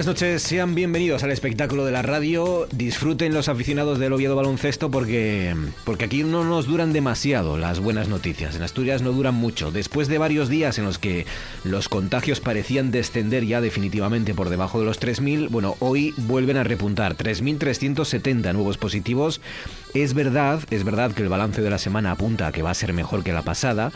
Buenas noches, sean bienvenidos al espectáculo de la radio. Disfruten los aficionados del Oviedo Baloncesto porque, porque aquí no nos duran demasiado las buenas noticias. En Asturias no duran mucho. Después de varios días en los que los contagios parecían descender ya definitivamente por debajo de los 3.000, bueno, hoy vuelven a repuntar. 3.370 nuevos positivos. Es verdad, es verdad que el balance de la semana apunta a que va a ser mejor que la pasada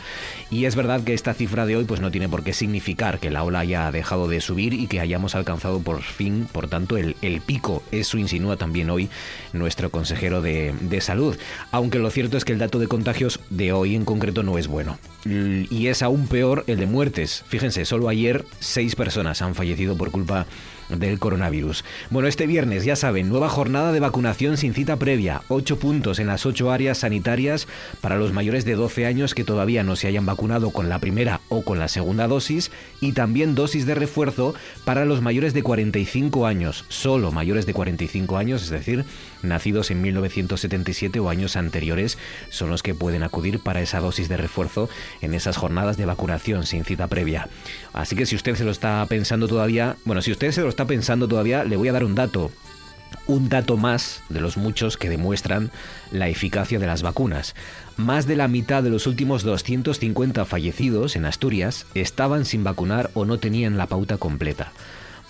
y es verdad que esta cifra de hoy pues no tiene por qué significar que la ola haya dejado de subir y que hayamos alcanzado por fin, por tanto, el, el pico. Eso insinúa también hoy nuestro consejero de, de salud. Aunque lo cierto es que el dato de contagios de hoy en concreto no es bueno. Y es aún peor el de muertes. Fíjense, solo ayer seis personas han fallecido por culpa del coronavirus. Bueno, este viernes, ya saben, nueva jornada de vacunación sin cita previa. Ocho puntos en las ocho áreas sanitarias para los mayores de 12 años que todavía no se hayan vacunado con la primera o con la segunda dosis. Y también dosis de refuerzo para los mayores de 45 años. Solo mayores de 45 años, es decir, nacidos en 1977 o años anteriores, son los que pueden acudir para esa dosis de refuerzo en esas jornadas de vacunación sin cita previa. Así que si usted se lo está pensando todavía, bueno, si usted se lo está pensando todavía, le voy a dar un dato. Un dato más de los muchos que demuestran la eficacia de las vacunas. Más de la mitad de los últimos 250 fallecidos en Asturias estaban sin vacunar o no tenían la pauta completa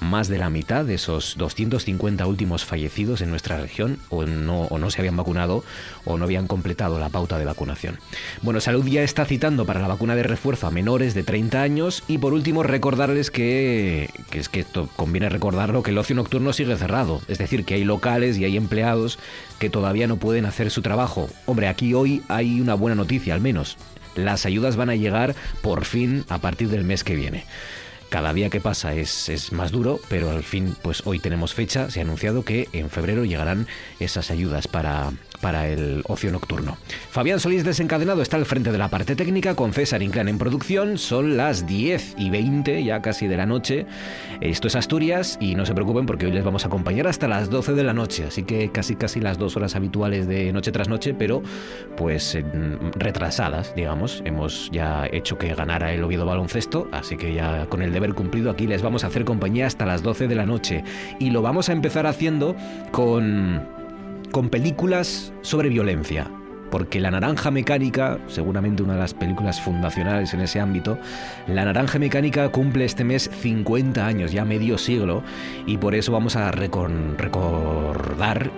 más de la mitad de esos 250 últimos fallecidos en nuestra región o no, o no se habían vacunado o no habían completado la pauta de vacunación. Bueno, Salud ya está citando para la vacuna de refuerzo a menores de 30 años y por último recordarles que, es que esto conviene recordarlo, que el ocio nocturno sigue cerrado, es decir, que hay locales y hay empleados que todavía no pueden hacer su trabajo. Hombre, aquí hoy hay una buena noticia al menos. Las ayudas van a llegar por fin a partir del mes que viene. Cada día que pasa es, es, más duro, pero al fin, pues hoy tenemos fecha. Se ha anunciado que en febrero llegarán esas ayudas para, para el ocio nocturno. Fabián Solís desencadenado está al frente de la parte técnica con César Inclán en producción. Son las 10 y 20 ya casi de la noche. Esto es Asturias y no se preocupen porque hoy les vamos a acompañar hasta las 12 de la noche. Así que casi casi las dos horas habituales de noche tras noche, pero pues retrasadas, digamos. Hemos ya hecho que ganara el Oviedo baloncesto, así que ya con el deber cumplido aquí les vamos a hacer compañía hasta las 12 de la noche. Y lo vamos a empezar haciendo con con películas sobre violencia. Porque La Naranja Mecánica, seguramente una de las películas fundacionales en ese ámbito, La Naranja Mecánica cumple este mes 50 años, ya medio siglo, y por eso vamos a recordar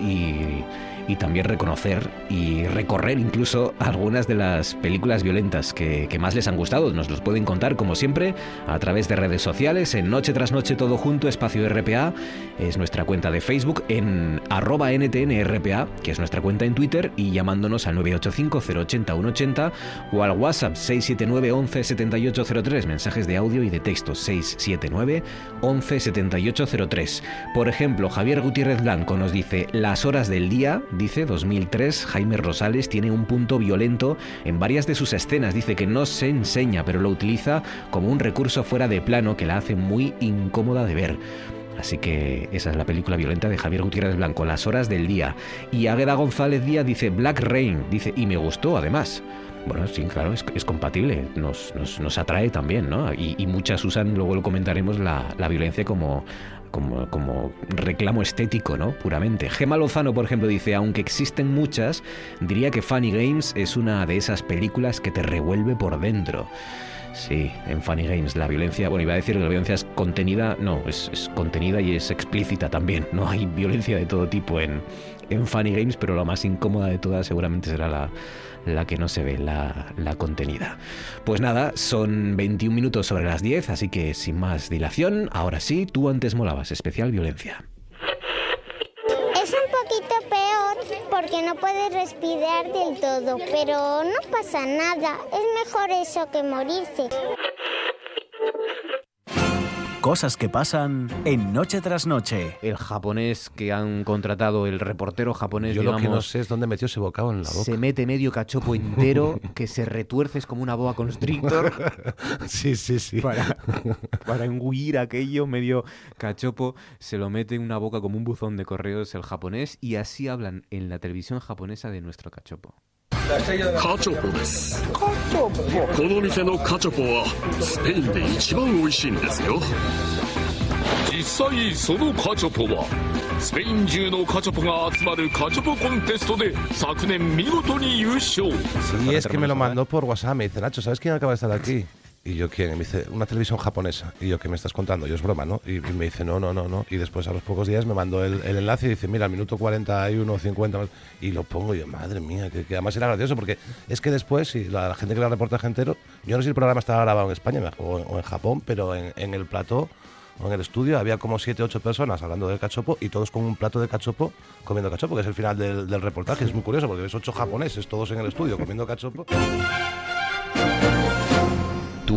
y, y también reconocer y recorrer incluso algunas de las películas violentas que, más les han gustado. Nos los pueden contar, como siempre, a través de redes sociales, en Noche tras Noche Todo Junto, Espacio RPA, es nuestra cuenta de Facebook, en arroba NTNRPA, que es nuestra cuenta en Twitter, y llamándonos al 985-080-180 o al WhatsApp 679 11 7803, mensajes de audio y de texto 679 11 7803. Por ejemplo, Javier Gutiérrez Blanco nos dice, las horas del día dice 2003, Jaime Rosales tiene un punto violento en varias de sus escenas. Dice que no se enseña, pero lo utiliza como un recurso fuera de plano que la hace muy incómoda de ver. Así que esa es la película violenta de Javier Gutiérrez Blanco, Las horas del día. Y Águeda González Díaz dice Black Rain, dice, y me gustó además. Bueno, sí, claro, es, compatible, nos, nos, nos, atrae también, ¿no? Y, y, muchas usan, luego lo comentaremos, la, la violencia como como, reclamo estético, ¿no? Puramente. Gema Lozano, por ejemplo, dice, aunque existen muchas, diría que Funny Games es una de esas películas que te revuelve por dentro. Sí, en Funny Games la violencia, bueno, iba a decir que la violencia es contenida, no, es, es contenida y es explícita también. No hay violencia de todo tipo en, en Funny Games, pero la más incómoda de todas seguramente será la, la que no se ve, la, contenida. Pues nada, son 21 minutos sobre las 10, así que sin más dilación, ahora sí, tú antes molabas, especial violencia. Es un poquito peor porque no puedes respirar del todo, pero no pasa nada. Es mejor eso que morirse. Cosas que pasan en Noche tras Noche. El japonés que han contratado, el reportero japonés, Yo lo que no sé es dónde metió ese bocado en la boca. se mete medio cachopo entero, que se retuerce es como una boa constrictor. Sí, sí, sí. para, para engullir aquello medio cachopo, se lo mete en una boca como un buzón de correos el japonés y así hablan en la televisión japonesa de nuestro cachopo. カチョポです。この店のカチョポはスペインで一番おいしいんですよ。実際そのカチョポはスペイン中のカチョポが集まるカチョポコンテストで昨年見事に優勝。Y yo, ¿quién? Me dice, una televisión japonesa. Y yo, ¿qué me estás contando? Yo, es broma, ¿no? Y, me dice, no, no, no, no. Y después, a los pocos días, me mandó el, enlace y dice, mira, al minuto 41, 50. más". Y lo pongo y yo, madre mía, que, además era gracioso porque es que después, si la, la gente que era reportaje entero, yo no sé si el programa estaba grabado en España o, o en Japón, pero en, en el plató en el estudio había como 7 ocho personas hablando del cachopo y todos con un plato de cachopo comiendo cachopo, que es el final del, del reportaje. Es muy curioso porque ves ocho japoneses todos en el estudio comiendo cachopo.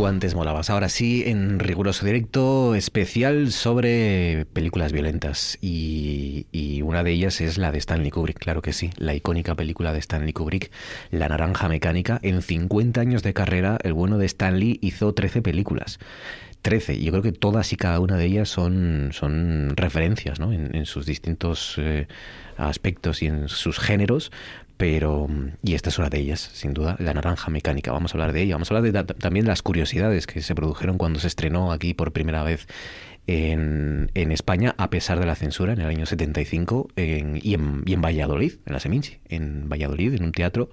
Antes molabas. Ahora sí, en riguroso directo especial sobre películas violentas. Y, una de ellas es la de Stanley Kubrick, claro que sí. La icónica película de Stanley Kubrick, La Naranja Mecánica. En 50 años de carrera, el bueno de Stanley hizo 13 películas. 13. Y yo creo que todas y cada una de ellas son, son referencias ¿no? en, en sus distintos eh, aspectos y en sus géneros. Pero, y esta es una de ellas, sin duda, La Naranja Mecánica. Vamos a hablar de ella. Vamos a hablar de, ta- también de las curiosidades que se produjeron cuando se estrenó aquí por primera vez en, en España, a pesar de la censura, en el año 75, en- y, en, y en Valladolid, en la Seminci, en Valladolid, en un teatro,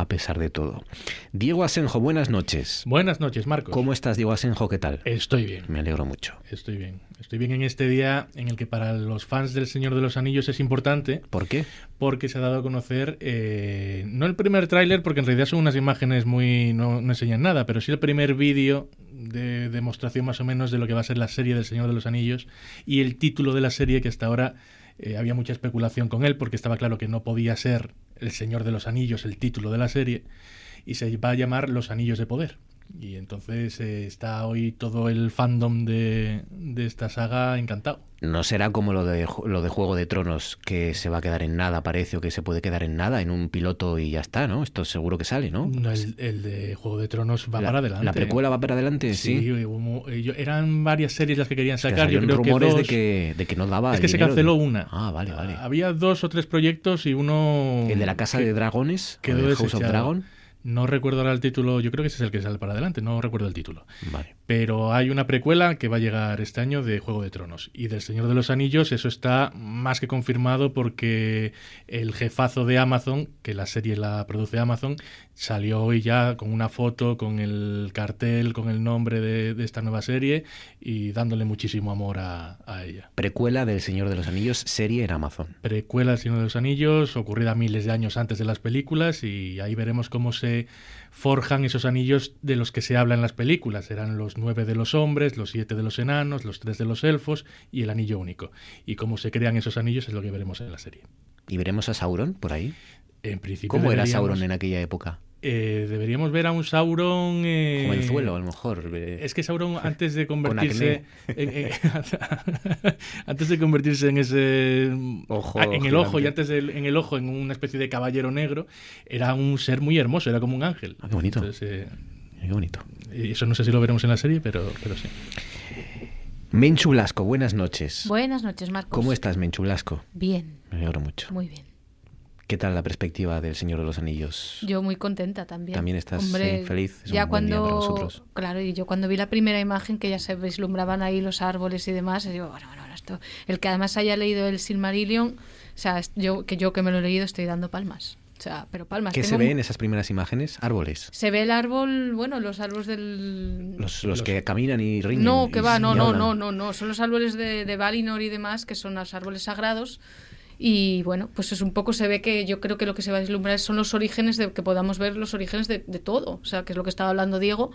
a pesar de todo. Diego Asenjo, buenas noches. Buenas noches, Marcos. ¿Cómo estás, Diego Asenjo? ¿Qué tal? Estoy bien, Me alegro mucho. estoy bien. Estoy bien en este día en el que para los fans del Señor de los Anillos es importante ¿Por qué? porque se ha dado a conocer, eh, no el primer tráiler, porque en realidad son unas imágenes muy... no, no enseñan nada, pero sí el primer vídeo de demostración más o menos de lo que va a ser la serie del Señor de los Anillos y el título de la serie que hasta ahora eh, había mucha especulación con él porque estaba claro que no podía ser el Señor de los Anillos el título de la serie y se va a llamar Los Anillos de Poder. Y entonces eh, está hoy todo el fandom de, de esta saga encantado. No será como lo de, lo de Juego de Tronos, que se va a quedar en nada, parece, o que se puede quedar en nada, en un piloto y ya está, ¿no? Esto seguro que sale, ¿no? No, el, el de Juego de Tronos va la, para adelante. ¿La precuela va para adelante? Sí, Sí. hubo- eran varias series las que querían Que sacar. Yo creo que rumores dos. de, que, de que no daba es que se canceló una. Ah, vale, vale. Había dos o tres proyectos y uno. El de la Casa que de Dragones, quedó de House of. Dragon. No recuerdo ahora el título. Yo creo que ese es el que sale para adelante. No recuerdo el título. Vale. Pero hay una precuela que va a llegar este año de Juego de Tronos. Y del Señor de los Anillos, eso está más que confirmado porque el jefazo de Amazon, que la serie la produce Amazon, salió hoy ya con una foto, con el cartel, con el nombre de, de esta nueva serie y dándole muchísimo amor a, a ella. Precuela del Señor de los Anillos, serie en Amazon. Precuela del Señor de los Anillos, ocurrida miles de años antes de las películas, y ahí veremos cómo se forjan esos anillos de los que se habla en las películas. Serán los nueve de los hombres, los siete de los enanos, los tres de los elfos y el anillo único. Y cómo se crean esos anillos es lo que veremos en la serie. ¿Y veremos a Sauron por ahí? En principio ¿Cómo era deberíamos- Sauron en aquella época? Eh, deberíamos ver a un Sauron... eh, Jovenzuelo, a lo mejor. eh, Es que Sauron antes de convertirse en, en- antes de convertirse en ese Ojo en el ojo y antes del- en el ojo en una especie de caballero negro era un ser muy hermoso, era como un ángel. Ah, qué bonito. Entonces, eh, Qué bonito. y eso no sé si lo veremos en la serie, pero pero sí. Menchu Blasco, buenas noches. Buenas noches, Marcos. ¿Cómo estás, Menchu Blasco? Bien, Me alegro mucho. muy bien. ¿Qué tal la perspectiva del Señor de los Anillos? Yo muy contenta también. También estás, sí, feliz. Es ya un buen día cuando, para vosotros. claro, y yo cuando vi la primera imagen que ya se vislumbraban ahí los árboles y demás, digo, bueno, bueno, esto esto. El que además haya leído el Silmarillion, o sea, yo que yo que me lo he leído estoy dando palmas. O sea, pero palmas. ¿Qué se ve mu- en esas primeras imágenes? Árboles. Se ve el árbol, bueno, los árboles del... Los, los que caminan y riñen. No, que va, no, no, no, no, no. Son los árboles de, de Valinor y demás, que son los árboles sagrados. Y bueno, pues es un poco, se ve que yo creo que lo que se va a vislumbrar son los orígenes, de que podamos ver los orígenes de, de todo. O sea, que es lo que estaba hablando Diego.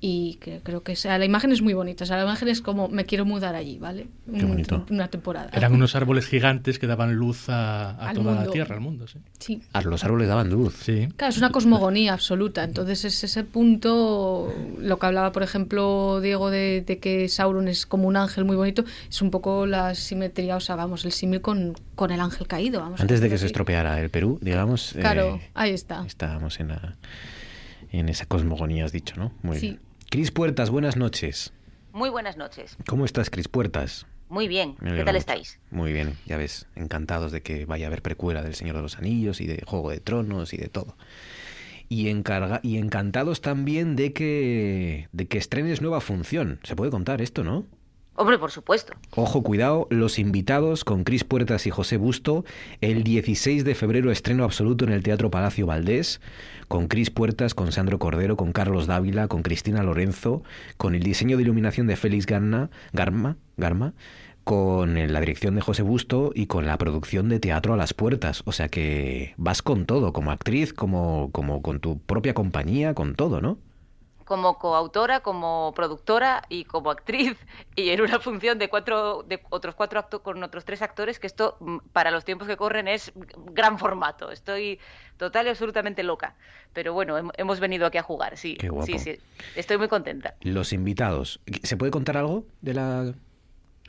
Y que, creo que o sea, la imagen es muy bonita. O sea, la imagen es como, me quiero mudar allí, ¿vale? Qué bonito. Una temporada. Eran unos árboles gigantes que daban luz a, a toda la. Tierra, al mundo, sí. Sí. Ah, los árboles daban luz. Sí. Claro, es una cosmogonía absoluta. Entonces es ese punto, lo que hablaba, por ejemplo, Diego, de, de que Sauron es como un ángel muy bonito, es un poco la simetría, o sea, vamos, el símil con, con el ángel caído. Vamos a Antes de que se estropeara el Perú, digamos. Claro, eh, ahí está. estábamos en, la- en esa cosmogonía, has dicho, ¿no? Muy Sí. bien. Cris Puertas, buenas noches. Muy buenas noches. ¿Cómo estás, Cris Puertas? Muy bien. ¿Qué tal mucho. estáis? Muy bien, ya ves, encantados de que vaya a haber precuela del Señor de los Anillos y de Juego de Tronos y de todo. Y, encarga, y encantados también de que, de que estrenes nueva función. Se puede contar esto, ¿no? Hombre, por supuesto. Ojo, cuidado, los invitados con Cris Puertas y José Busto, el 16 de febrero estreno absoluto en el Teatro Palacio Valdés, con Cris Puertas, con Sandro Cordero, con Carlos Dávila, con Cristina Lorenzo, con el diseño de iluminación de Félix Garna, Garma, Garma, con la dirección de José Busto y con la producción de Teatro a las Puertas. O sea que vas con todo, como actriz, como, como con tu propia compañía, con todo, ¿no? Como coautora, como productora y como actriz, y en una función de cuatro, de otros cuatro actos con otros tres actores, que esto mm, para los tiempos que corren es gran formato. Estoy total y absolutamente loca. Pero bueno, hem- hemos venido aquí a jugar, sí. Qué guapo. Sí, sí. Estoy muy contenta. Los invitados. ¿Se puede contar algo de la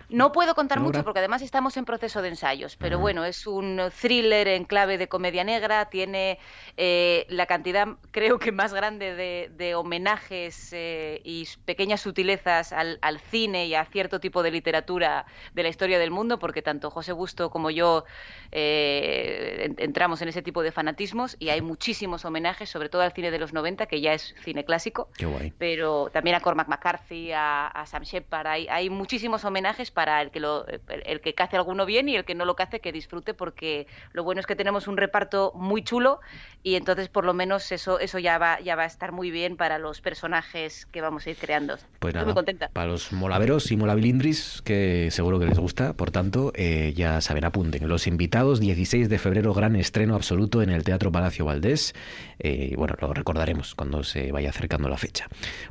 No puedo contar ¿Ahora? mucho porque además estamos en proceso de ensayos, pero Ah. bueno, es un thriller en clave de comedia negra, tiene eh, la cantidad creo que más grande de, de homenajes eh, y pequeñas sutilezas al, al cine y a cierto tipo de literatura de la historia del mundo, porque tanto José Busto como yo eh, en- entramos en ese tipo de fanatismos y hay muchísimos homenajes, sobre todo al cine de los 90, que ya es cine clásico Qué guay. pero también a Cormac McCarthy, a, a Sam Shepard. Hay, hay muchísimos homenajes para el que, lo, el, el que cace alguno bien y el que no lo cace que disfrute, porque lo bueno es que tenemos un reparto muy chulo y entonces por lo menos eso, eso ya, va, ya va a estar muy bien para los personajes que vamos a ir creando. Pues Estoy muy contenta. para los molaveros y molabilindris, que seguro que les gusta, por tanto, eh, ya saben, apunten. Los invitados, 16 de febrero, gran estreno absoluto en el Teatro Palacio Valdés. Eh, bueno, lo recordaremos cuando se vaya acercando la fecha.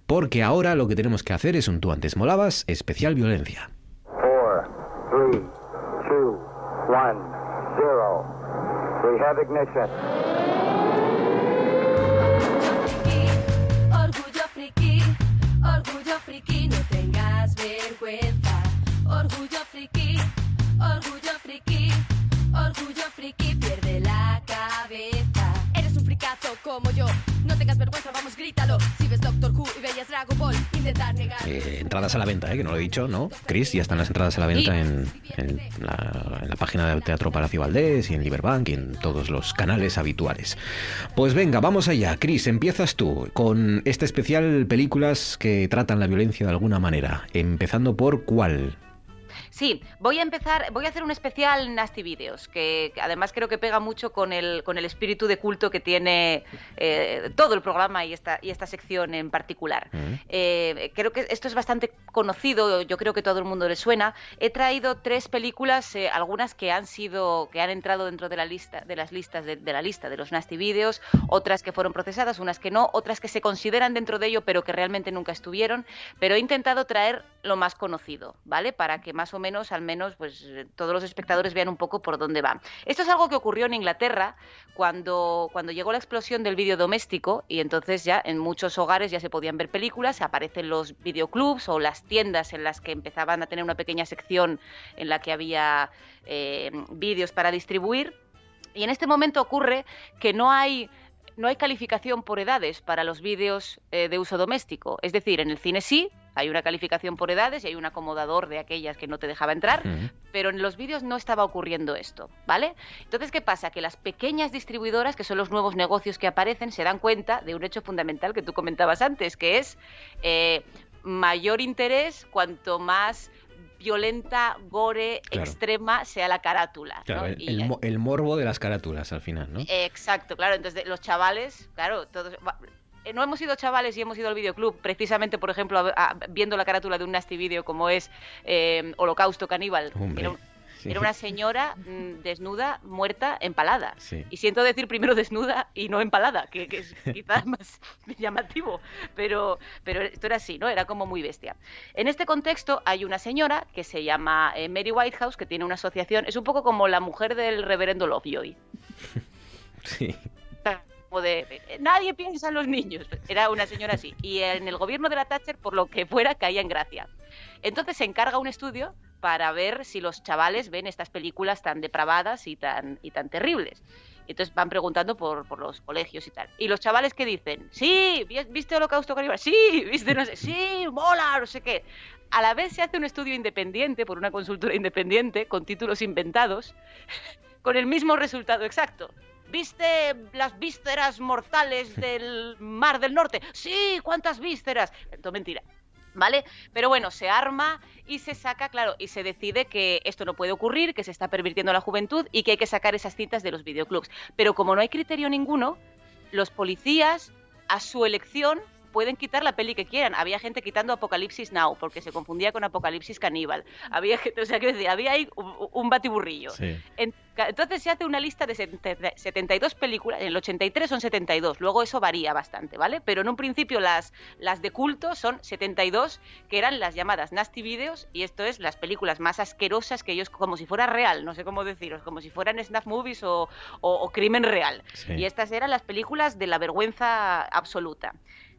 Porque ahora lo que tenemos que hacer es un tú antes molabas, especial violencia. Three, two, one, zero. We have ignition. Orgullo friki, orgullo friki, no tengas vergüenza. Orgullo friki, orgullo friki, orgullo friki, pierde la cabeza. Eres un fricazo como yo, no tengas vergüenza, vamos, grítalo. Eh, entradas a la venta, eh, que no lo he dicho, ¿no? Chris, ya están las entradas a la venta Sí. en, en la, en la página del Teatro Palacio Valdés y en Liberbank y en todos los canales habituales. Pues venga, vamos allá. Chris, empiezas tú con este especial películas que tratan la violencia de alguna manera. Empezando por cuál. Sí, voy a empezar, voy a hacer un especial Nasty Videos, que, que además creo que pega mucho con el, con el espíritu de culto que tiene eh, todo el programa y esta, y esta sección en particular. Eh, creo que esto es bastante conocido, yo creo que todo el mundo le suena. He traído tres películas, eh, algunas que han sido, que han entrado dentro de la lista, de las listas de, de la lista de los Nasty Videos, otras que fueron procesadas, unas que no, otras que se consideran dentro de ello, pero que realmente nunca estuvieron. Pero he intentado traer lo más conocido, ¿vale? Para que más o menos, al menos, pues eh, todos los espectadores vean un poco por dónde va. Esto es algo que ocurrió en Inglaterra cuando, cuando llegó la explosión del vídeo doméstico y entonces ya en muchos hogares ya se podían ver películas, aparecen los videoclubs o las tiendas en las que empezaban a tener una pequeña sección en la que había eh, vídeos para distribuir. Y en este momento ocurre que no hay no hay calificación por edades para los vídeos eh, de uso doméstico. Es decir, en el cine sí, hay una calificación por edades y hay un acomodador de aquellas que no te dejaba entrar, pero en los vídeos no estaba ocurriendo esto, ¿vale? Entonces, ¿qué pasa? Que las pequeñas distribuidoras, que son los nuevos negocios que aparecen, se dan cuenta de un hecho fundamental que tú comentabas antes, que es eh, mayor interés cuanto más violenta, gore, Claro. extrema sea la carátula. Claro, ¿no? el, Y- el mo- el morbo de las carátulas al final, ¿no? Exacto, claro. Entonces, los chavales, claro, todos. No hemos ido chavales y hemos ido al videoclub precisamente, por ejemplo, a- a- viendo la carátula de un nasty video como es eh, Holocausto Caníbal. Hombre, Era, un- sí. era una señora mm, desnuda, muerta, empalada. Sí. Y siento decir primero desnuda y no empalada, que, que es quizás más llamativo, pero, pero esto era así, ¿no? Era como muy bestia. En este contexto hay una señora que se llama eh, Mary Whitehouse, que tiene una asociación, es un poco como la mujer del reverendo Lovejoy Sí. De eh, nadie piensa en los niños. Era una señora así. Y en el gobierno de la Thatcher, por lo que fuera, caía en gracia. Entonces se encarga un estudio para ver si los chavales ven estas películas tan depravadas y tan, y tan terribles. Entonces van preguntando por, por los colegios y tal. Y los chavales que dicen, sí, ¿vi- ¿viste Holocausto Caníbal? Sí, ¿viste no? Sí, mola, no sé qué. A la vez se hace un estudio independiente por una consultora independiente con títulos inventados con el mismo resultado exacto. ¿Viste las vísceras mortales del Mar del Norte? Sí, ¿cuántas vísceras? Todo mentira. ¿Vale? Pero bueno, se arma y se saca, claro, y se decide que esto no puede ocurrir, que se está pervirtiendo la juventud y que hay que sacar esas citas de los videoclubs. Pero como no hay criterio ninguno, los policías, a su elección, pueden quitar la peli que quieran. Había gente quitando Apocalipsis Now porque se confundía con Apocalipsis Caníbal. Había gente, o sea, que decir, había ahí un, un batiburrillo. Sí. En- entonces se hace una lista de 70 72 películas, en el 83 son 72, luego eso varía bastante, ¿vale? Pero en un principio las, las de culto son 72, que eran las llamadas Nasty Videos, y esto es las películas más asquerosas que ellos, como si fuera real, no sé cómo deciros, como si fueran snuff movies o, o- o crimen real. Sí. Y estas eran las películas de la vergüenza absoluta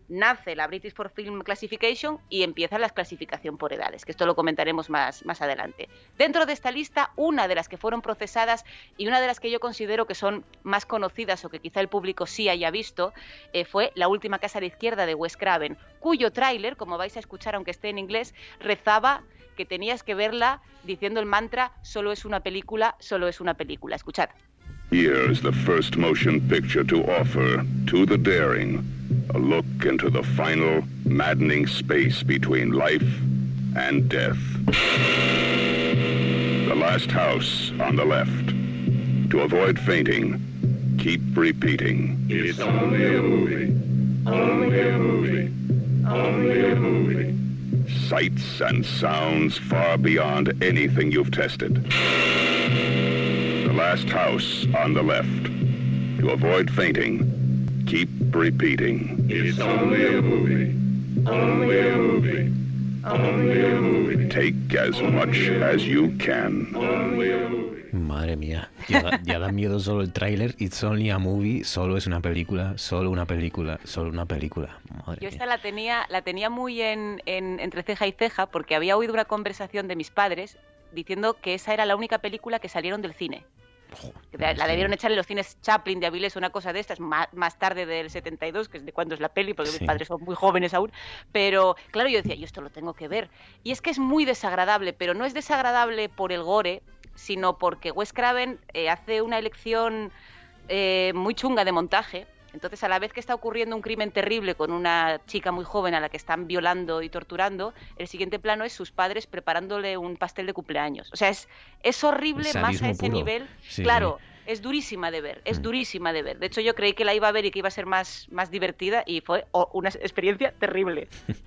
nace la British for Film Classification y empieza la clasificación por edades, que esto lo comentaremos más, más adelante. Dentro de esta lista, una de las que fueron procesadas y una de las que yo considero que son más conocidas o que quizá el público sí haya visto, eh, fue La última casa a la izquierda de Wes Craven, cuyo tráiler, como vais a escuchar aunque esté en inglés, rezaba que tenías que verla diciendo el mantra, solo es una película, solo es una película. Escuchad. Here's the first motion picture to offer to the daring a look into the final maddening space between life and death. The last house on the left. To avoid fainting, keep repeating. It's only a movie. Only a movie. Only a movie. Sights and sounds far beyond anything you've tested. The last house on the left. To avoid fainting, keep repeating. It's only a movie. Only a movie. Only a movie. Take as much as you can. Only a movie. Madre mía, ya da, ya da miedo solo el tráiler. It's only a movie, solo es una película, solo una película, solo una película. Madre Yo mía. esta la tenía, la tenía muy en, en- entre ceja y ceja porque había oído una conversación de mis padres diciendo que esa era la única película que salieron del cine. Que la, debieron echar en los cines Chaplin de Avilés una cosa de estas, más, más tarde del 72, que es de cuando es la peli, porque Sí. mis padres son muy jóvenes aún. Pero claro, yo decía, yo esto lo tengo que ver. Y es que es muy desagradable, pero no es desagradable por el gore, sino porque Wes Craven eh, hace una elección eh, muy chunga de montaje. Entonces, a la vez que está ocurriendo un crimen terrible con una chica muy joven a la que están violando y torturando, el siguiente plano es sus padres preparándole un pastel de cumpleaños. O sea, es, es horrible más a ese puro. nivel. Sí, claro, es durísima de ver, es durísima de ver. De hecho, yo creí que la iba a ver y que iba a ser más, más divertida y fue oh, una experiencia terrible.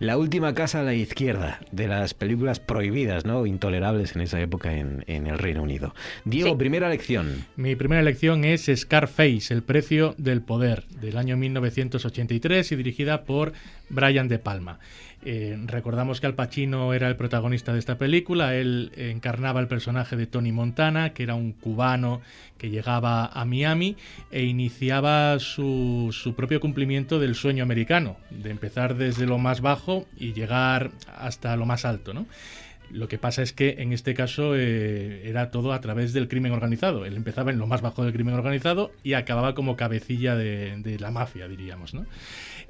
La última casa a la izquierda de las películas prohibidas, ¿no? Intolerables en esa época en, en el Reino Unido. Diego, Sí. primera lección. Mi primera elección es Scarface, El precio del poder, del año 1983 y dirigida por Brian De Palma. Eh, recordamos que Al Pacino era el protagonista de esta película, él encarnaba el personaje de Tony Montana, que era un cubano que llegaba a Miami e iniciaba su, su propio cumplimiento del sueño americano, de empezar desde lo más bajo y llegar hasta lo más alto, ¿no? Lo que pasa es que en este caso eh, era todo a través del crimen organizado. Él empezaba en lo más bajo del crimen organizado y acababa como cabecilla de, de la mafia, diríamos. ¿no?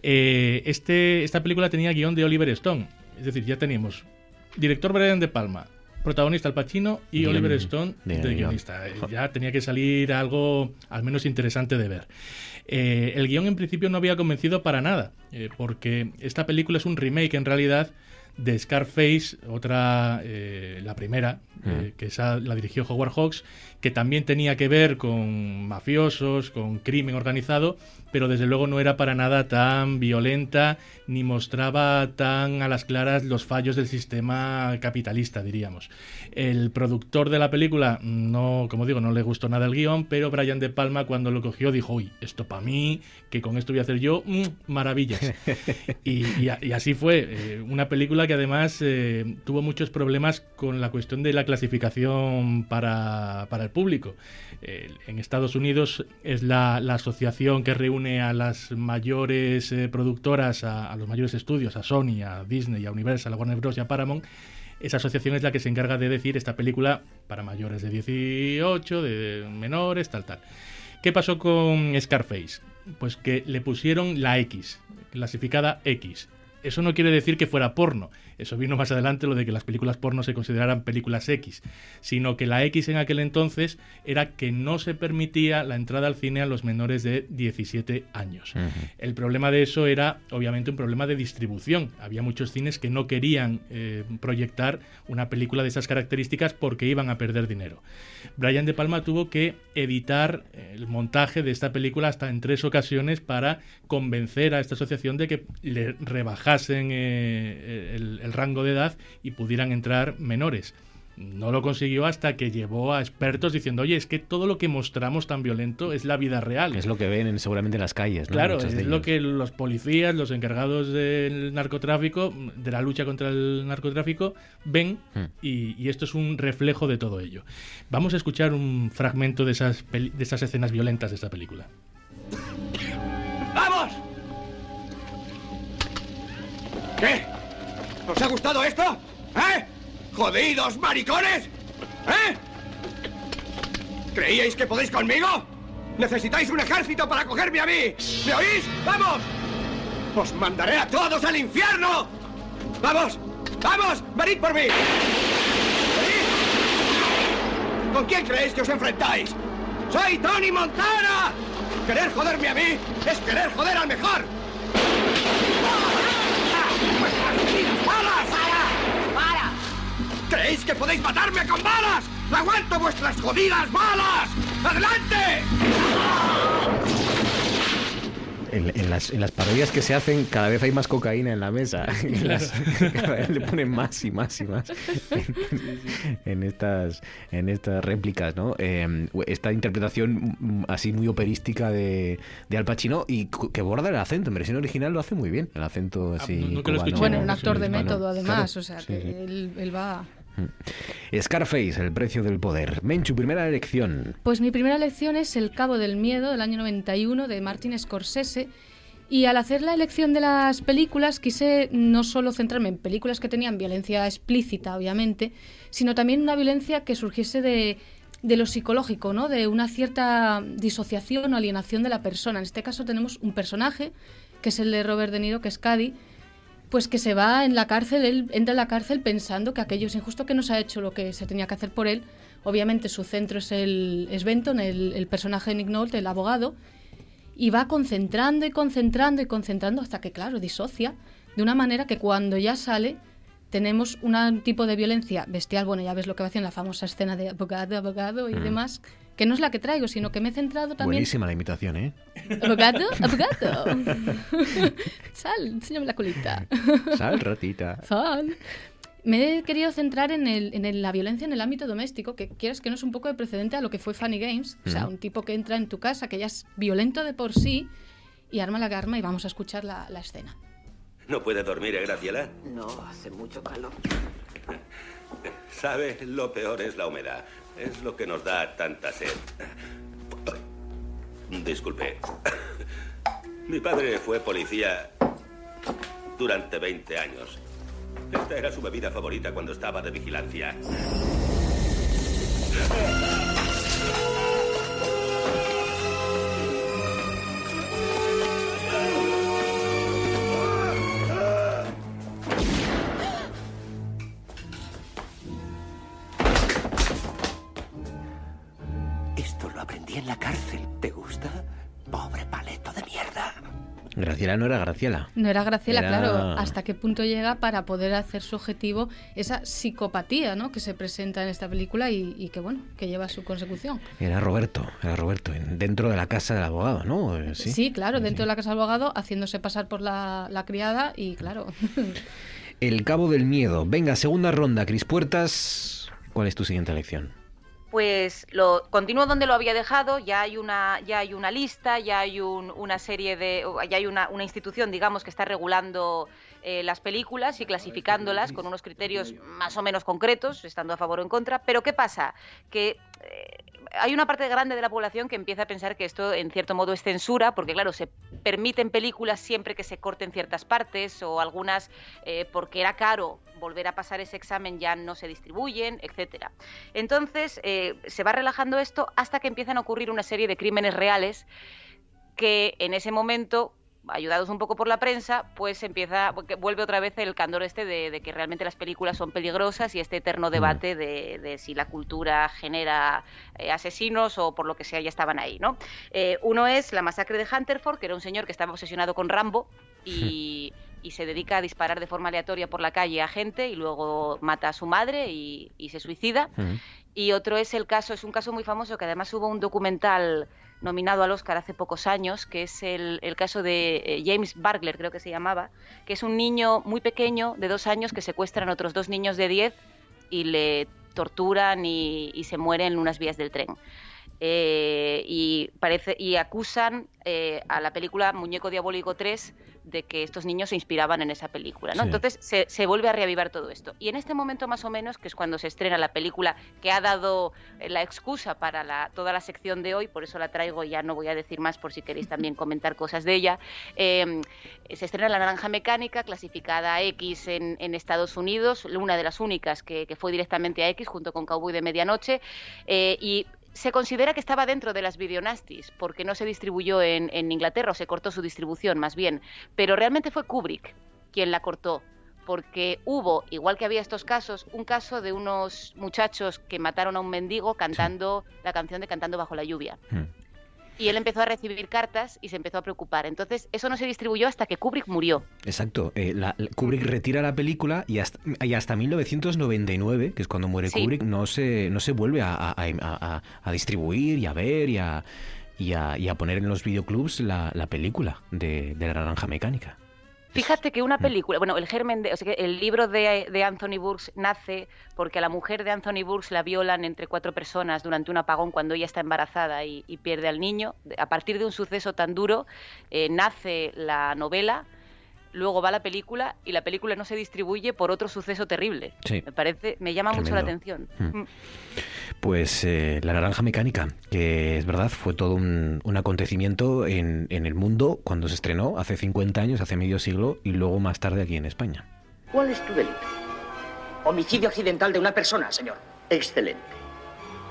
Eh, este, esta película tenía guion de Oliver Stone. Es decir, ya teníamos director Brian De Palma, protagonista Al Pacino y Oliver Stone de de, guion. guionista. Eh, Ya tenía que salir algo al menos interesante de ver. Eh, el guion en principio no había convencido para nada, eh, porque esta película es un remake en realidad de Scarface, otra, eh, la primera, eh, que esa la dirigió Howard Hawks, que también tenía que ver con mafiosos, con crimen organizado, pero desde luego no era para nada tan violenta ni mostraba tan a las claras los fallos del sistema capitalista, diríamos. El productor de la película, no, como digo, no le gustó nada el guion, pero Brian De Palma cuando lo cogió dijo, uy, esto para mí, que con esto voy a hacer yo, mm, maravillas. y, y a- y así fue. eh, una película que además eh, tuvo muchos problemas con la cuestión de la clasificación para, para el público. Eh, en Estados Unidos es la, asociación que reúne a las mayores eh, productoras, a, a los mayores estudios, a Sony, a Disney, a Universal, a Warner Bros. y a Paramount. Esa asociación es la que se encarga de decir esta película para mayores de 18, de menores, tal, tal. ¿Qué pasó con Scarface? Pues que le pusieron la X, clasificada X. Eso no quiere decir que fuera porno. Eso vino más adelante lo de que las películas porno se consideraran películas X, sino que la X en aquel entonces era que no se permitía la entrada al cine a los menores de 17 años. El problema de eso era obviamente un problema de distribución. Había muchos cines que no querían eh, proyectar una película de esas características porque iban a perder dinero. Brian De Palma tuvo que editar el montaje de esta película hasta en tres ocasiones para convencer a esta asociación de que le rebajasen eh, el, el rango de edad y pudieran entrar menores. No lo consiguió hasta que llevó a expertos diciendo, oye, es que todo lo que mostramos tan violento es la vida real. Es lo que ven en- seguramente en las calles, ¿no? Claro, Muchos es lo que los policías, los encargados del narcotráfico, de la lucha contra el narcotráfico, ven Hmm. y, y esto es un reflejo de todo ello. Vamos a escuchar un fragmento de esas, de esas escenas violentas de esta película. ¡Vamos! ¿Qué? ¿Os ha gustado esto? ¿Eh? ¡Jodidos maricones! ¿Eh? ¿Creíais que podéis conmigo? ¿Necesitáis un ejército para cogerme a mí? ¿Me oís? ¡Vamos! ¡Os mandaré a todos al infierno! ¡Vamos! ¡Vamos! ¡Venid por mí! ¿Con quién creéis que os enfrentáis? ¡Soy Tony Montana! Querer joderme a mí es querer joder al mejor. ¿Creéis que podéis matarme con balas? ¡Aguanto vuestras jodidas balas! ¡Adelante! En, en las, en las parodias que se hacen, cada vez hay más cocaína en la mesa. Las- cada vez le ponen más y más y más en, en estas, en estas réplicas, ¿no? Eh, esta interpretación mm, así muy operística de, de Al Pacino y que borda el acento. En versión original lo hace muy bien, el acento así. nunca lo cubano, escuché. Bueno, un actor de hispano. método, además, Claro, o sea, sí, que sí. Él, él va... Scarface, el precio del poder. Menchu, primera elección. Pues mi primera elección es El Cabo del Miedo del año 91 de Martin Scorsese. Y al hacer la elección de las películas quise no solo centrarme en películas que tenían violencia explícita, obviamente, sino también una violencia que surgiese de, de lo psicológico, ¿no? de una cierta disociación o alienación de la persona. En este caso tenemos un personaje, que es el de Robert De Niro, que es Caddy, pues que se va en la cárcel, él entra en la cárcel pensando que aquello es injusto, que no se ha hecho lo que se tenía que hacer por él. Obviamente su centro es, el, es Benton, el, el personaje de Nick Nolte, el abogado, y va concentrando y concentrando y concentrando hasta que, claro, disocia de una manera que cuando ya sale tenemos un tipo de violencia bestial, bueno, ya ves lo que va haciendo la famosa escena de abogado, abogado y Mm. demás, que no es la que traigo, sino que me he centrado también... Buenísima la imitación, ¿eh? ¿Abogado? ¿Abogado? Sal, enséñame la colita. Sal, ratita. Sal. Me he querido centrar en, el, en el- la violencia en el ámbito doméstico, que quieras que no es un poco de precedente a lo que fue Funny Games. O sea, un tipo que entra en tu casa, que ya es violento de por sí, y arma la arma y vamos a escuchar la, la escena. ¿No puede dormir, eh, Graciela? No, hace mucho calor. Sabe, lo peor es la humedad. Es lo que nos da tanta sed. Disculpe. Mi padre fue policía durante 20 años. Esta era su bebida favorita cuando estaba de vigilancia. Graciela no era Graciela. No era Graciela, Era- claro. ¿Hasta qué punto llega para poder hacer su objetivo esa psicopatía ¿no? que se presenta en esta película y, y que, bueno, que lleva a su consecución? Era Roberto, era Roberto, en- dentro de la casa del abogado, ¿no? Eh, Sí, claro, dentro de la casa del abogado, haciéndose pasar por la, la criada y, claro, El Cabo del Miedo. Venga, segunda ronda, Cris Puertas. ¿Cuál es tu siguiente elección? Pues lo continúo donde lo había dejado, ya hay una, ya hay una lista, ya hay un- una serie de, ya hay una, una institución, digamos, que está regulando eh, las películas y clasificándolas con unos criterios más o menos concretos, estando a favor o en contra. Pero ¿qué pasa? Que eh, hay una parte grande de la población que empieza a pensar que esto en cierto modo es censura, porque claro, se permiten películas siempre que se corten ciertas partes o algunas eh, porque era caro volver a pasar ese examen ya no se distribuyen, etcétera. Entonces eh, se va relajando esto hasta que empiezan a ocurrir una serie de crímenes reales que en ese momento ayudados un poco por la prensa, pues empieza, vuelve otra vez el candor este de, de que realmente las películas son peligrosas y este eterno debate de, de si la cultura genera eh, asesinos o por lo que sea ya estaban ahí, ¿no? Eh, uno es la masacre de Hunterford, que era un señor que estaba obsesionado con Rambo y, y se dedica a disparar de forma aleatoria por la calle a gente y luego mata a su madre y, y se suicida. Y otro es el caso, es un caso muy famoso que además hubo un documental nominado al Oscar hace pocos años, que es el, el caso de eh, James Bargler, creo que se llamaba, que es un niño muy pequeño de dos años que secuestran a otros dos niños de diez y le torturan y, y se muere en unas vías del tren. Eh, y, parece, y acusan eh, a la película Muñeco Diabólico 3 de que estos niños se inspiraban en esa película. ¿no? Sí. Entonces se, se vuelve a reavivar todo esto. Y en este momento más o menos, que es cuando se estrena la película que ha dado eh, la excusa para la, toda la sección de hoy, por eso la traigo y ya no voy a decir más por si queréis también comentar cosas de ella, eh, se estrena La Naranja Mecánica, clasificada a X en, en Estados Unidos, una de las únicas que, que fue directamente a X junto con Cowboy de Medianoche, eh, y se considera que estaba dentro de las videonastis porque no se distribuyó en, en Inglaterra o se cortó su distribución más bien, pero realmente fue Kubrick quien la cortó porque hubo, igual que había estos casos, un caso de unos muchachos que mataron a un mendigo cantando la canción de Cantando bajo la lluvia. Y él empezó a recibir cartas y se empezó a preocupar. Entonces, eso no se distribuyó hasta que Kubrick murió. Exacto. eh, la- Kubrick retira la película y hasta, y hasta 1999, que es cuando muere Sí. Kubrick, no se, no se vuelve a, a- a- a- distribuir y a ver y a, y poner en los videoclubs la, la película de, de la naranja mecánica. Fíjate que una película, bueno, el germen de, o sea, que el libro de, de Anthony Burks nace porque a la mujer de Anthony Burks la violan entre cuatro personas durante un apagón cuando ella está embarazada y, y pierde al niño. A partir de un suceso tan duro eh, nace la novela, luego va la película y la película no se distribuye por otro suceso terrible. Sí. Me parece, me llama mucho la atención. Mm. Mm. Pues eh, la naranja mecánica, que es verdad, fue todo un, un acontecimiento en, en el mundo cuando se estrenó hace 50 años, hace medio siglo, y luego más tarde aquí en España. ¿Cuál es tu delito? Homicidio accidental de una persona, señor. Excelente.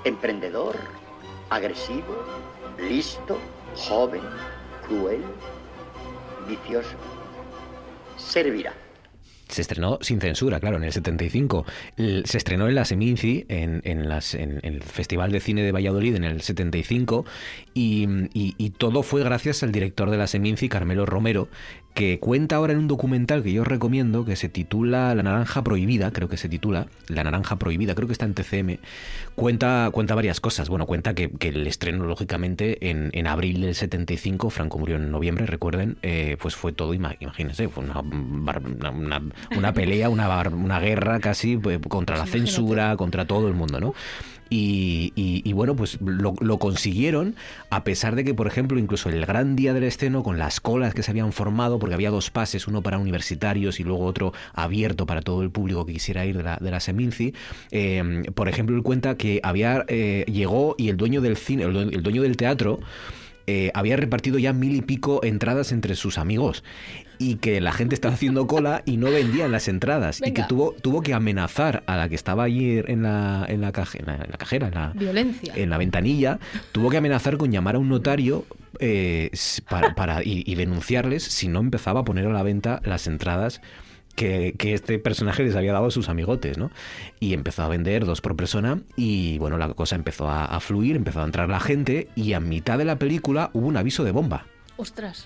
Emprendedor, agresivo, listo, joven, cruel, vicioso. Servirá. Se estrenó sin censura, claro, en el 75. El- se estrenó en la Seminci, en, el Festival de Cine de Valladolid, en el 75, y, y- y todo fue gracias al director de la Seminci, Carmelo Romero, que cuenta ahora en un documental que yo os recomiendo, que se titula La Naranja Prohibida, creo que se titula, La Naranja Prohibida, creo que está en TCM, cuenta, cuenta varias cosas. Bueno, cuenta que, que el estreno, lógicamente, en, en abril del 75, Franco murió en noviembre, recuerden, eh, pues fue todo, ima- imagínense, fue una, una, una- una pelea, una, una guerra casi pues, contra la censura, contra todo el mundo, ¿no? Y, bueno, pues lo, lo consiguieron, a pesar de que, por ejemplo, incluso el gran día del estreno, con las colas que se habían formado, porque había dos pases, uno para universitarios y luego otro abierto para todo el público que quisiera ir de la, de la Seminci, eh, por ejemplo, él cuenta que había eh, llegó y el dueño del cine, el dueño del teatro, eh, había repartido ya mil y pico entradas entre sus amigos y que la gente estaba haciendo cola y no vendían las entradas y que tuvo, tuvo que amenazar a la que estaba allí en la, en la, caje- en la- en la cajera, en la, Violencia. en la ventanilla, tuvo que amenazar con llamar a un notario eh, para, para- y, y denunciarles si no empezaba a poner a la venta las entradas que, que este personaje les había dado a sus amigotes, ¿no? Y empezó a vender dos por persona y bueno, la cosa empezó a, a fluir, empezó a entrar la gente y a mitad de la película hubo un aviso de bomba. Ostras.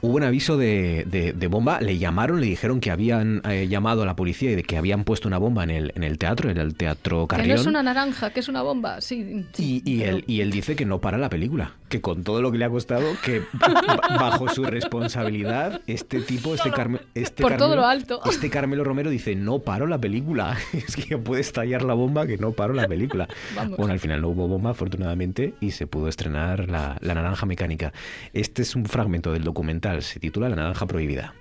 hubo un aviso de, de- de bomba, le llamaron, le dijeron que habían eh, llamado a la policía y de que habían puesto una bomba en el, en el teatro, en el Teatro Que no Carrión. es una naranja, que es una bomba. Sí, sí, Y, y él, y él dice que no para la película, que con todo lo que le ha costado, que ba- bajo su responsabilidad, este tipo, este, Carme- este Por todo Carmelo- lo alto. este Carmelo Romero dice, no paro la película, es que puede estallar la bomba, que no paro la película. Vamos. Bueno, al final no hubo bomba, afortunadamente, y se pudo estrenar la, la Naranja Mecánica. Este es un fragmento del documental, se titula La Naranja Prohibida.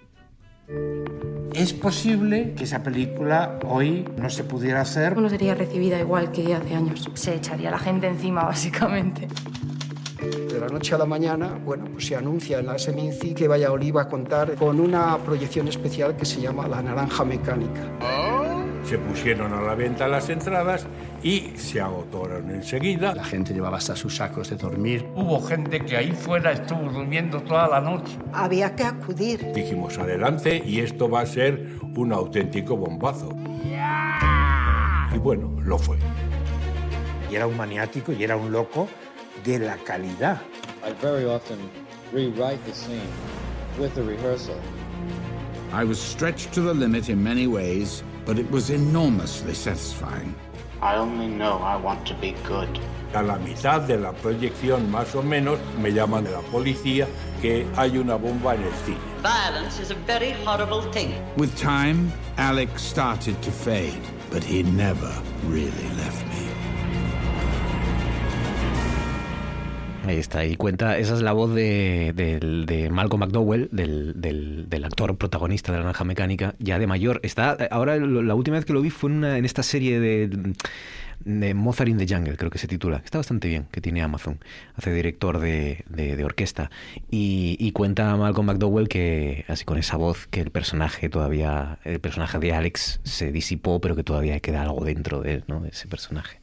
Es posible que esa película hoy no se pudiera hacer. No sería recibida igual que hace años. Se echaría la gente encima, básicamente. De la noche a la mañana, bueno, pues se anuncia en la Seminci que Valladolid va a contar con una proyección especial que se llama La Naranja Mecánica. Se pusieron a la venta las entradas y se agotaron enseguida. La gente llevaba hasta sus sacos de dormir. Hubo gente que ahí fuera estuvo durmiendo toda la noche. Había que acudir. Dijimos adelante y esto va a ser un auténtico bombazo. Y bueno, lo fue. Y era un maniático y era un loco de la calidad. I very often rewrite the scene with the rehearsal. I was stretched to the limit in many ways, but it was enormously satisfying. I only know I want to be good. A la mitad de la proyección, más o menos, me llaman de la policía que hay una bomba en el cine. Violence is a very horrible thing. With time, Alex started to fade, but he never really left me. Ahí está, y cuenta, esa es la voz de, Malcolm McDowell, del, del- del actor protagonista de La Naranja Mecánica, ya de mayor. Está, ahora la última vez que lo vi fue en, una, en esta serie de, de Mozart in the Jungle, creo que se titula. Está bastante bien, que tiene Amazon. Hace director de orquesta. Y, y cuenta Malcolm McDowell que, así con esa voz, que el personaje todavía, el personaje de Alex se disipó, pero que todavía queda algo dentro de él, ¿no? De ese personaje.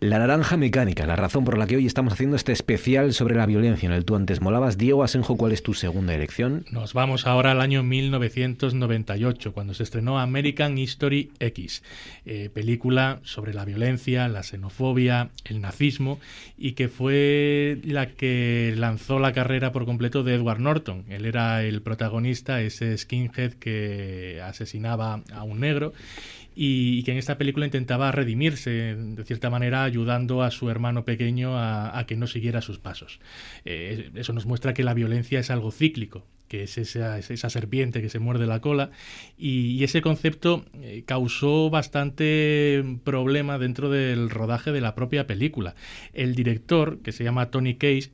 La naranja mecánica, la razón por la que hoy estamos haciendo este especial sobre la violencia en el tú antes molabas. Diego Asenjo, ¿cuál es tu segunda elección? Nos vamos ahora al año 1998, cuando se estrenó American History X, eh, película sobre la violencia, la xenofobia, el nazismo, y que fue la que lanzó la carrera por completo de Edward Norton. Él era el protagonista, ese skinhead que asesinaba a un negro y que en esta película intentaba redimirse, de cierta manera ayudando a su hermano pequeño a, a que no siguiera sus pasos. Eh, eso nos muestra que la violencia es algo cíclico, que es esa, es esa serpiente que se muerde la cola, y, y ese concepto eh, causó bastante problema dentro del rodaje de la propia película. El director, que se llama Tony Case,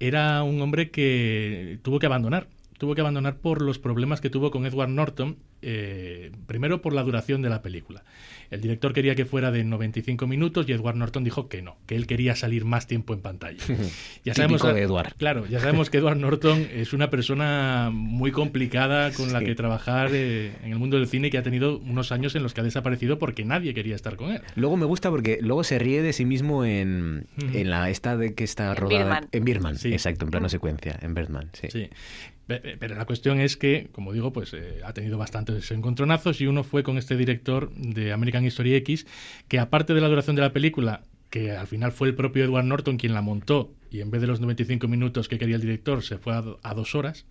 era un hombre que tuvo que abandonar tuvo que abandonar por los problemas que tuvo con Edward Norton, eh, primero por la duración de la película. El director quería que fuera de 95 minutos y Edward Norton dijo que no, que él quería salir más tiempo en pantalla. Ya sabemos, de Edward. Claro, ya sabemos que Edward Norton es una persona muy complicada con la que trabajar eh, en el mundo del cine y que ha tenido unos años en los que ha desaparecido porque nadie quería estar con él. Luego me gusta porque luego se ríe de sí mismo en, en la esta de que está En rodada Birdman. en Birman, Sí. exacto, en plano secuencia, en Birdman, sí. Sí. Pe- pe- Pero la cuestión es que, como digo, pues eh, ha tenido bastantes encontronazos y uno fue con este director de American History X, que aparte de la duración de la película, que al final fue el propio Edward Norton quien la montó y en vez de los 95 minutos que quería el director se fue a, a dos horas,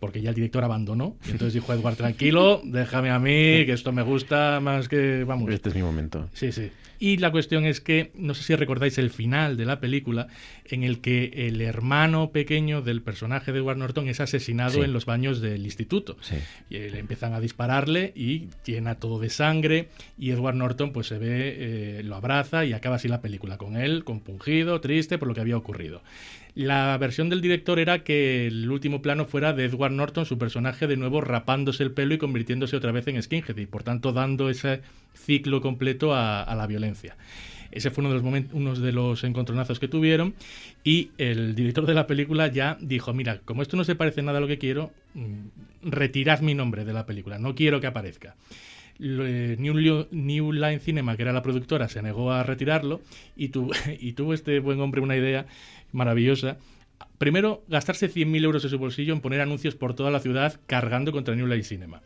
porque ya el director abandonó. Y entonces dijo Edward, tranquilo, déjame a mí, que esto me gusta más que... Vamos. Este es mi momento. Sí, sí. Y la cuestión es que, no sé si recordáis el final de la película, en el que el hermano pequeño del personaje de Edward Norton es asesinado Sí. en los baños del instituto. Y le empiezan a dispararle y llena todo de sangre. Y Edward Norton, pues se ve, eh, lo abraza y acaba así la película, con él compungido, triste por lo que había ocurrido. La versión del director era que el último plano fuera de Edward Norton, su personaje, de nuevo rapándose el pelo y convirtiéndose otra vez en skinhead, y por tanto dando ese ciclo completo a, la violencia. Ese fue uno de los unos de los encontronazos que tuvieron y el director de la película ya dijo, mira, como esto no se parece nada a lo que quiero, mm, retirad mi nombre de la película, no quiero que aparezca. Eh, New, New Line Cinema, que era la productora, se negó a retirarlo y, y tuvo este buen hombre una idea maravillosa. Primero, gastarse 100.000 euros de su bolsillo en poner anuncios por toda la ciudad cargando contra New Line Cinema.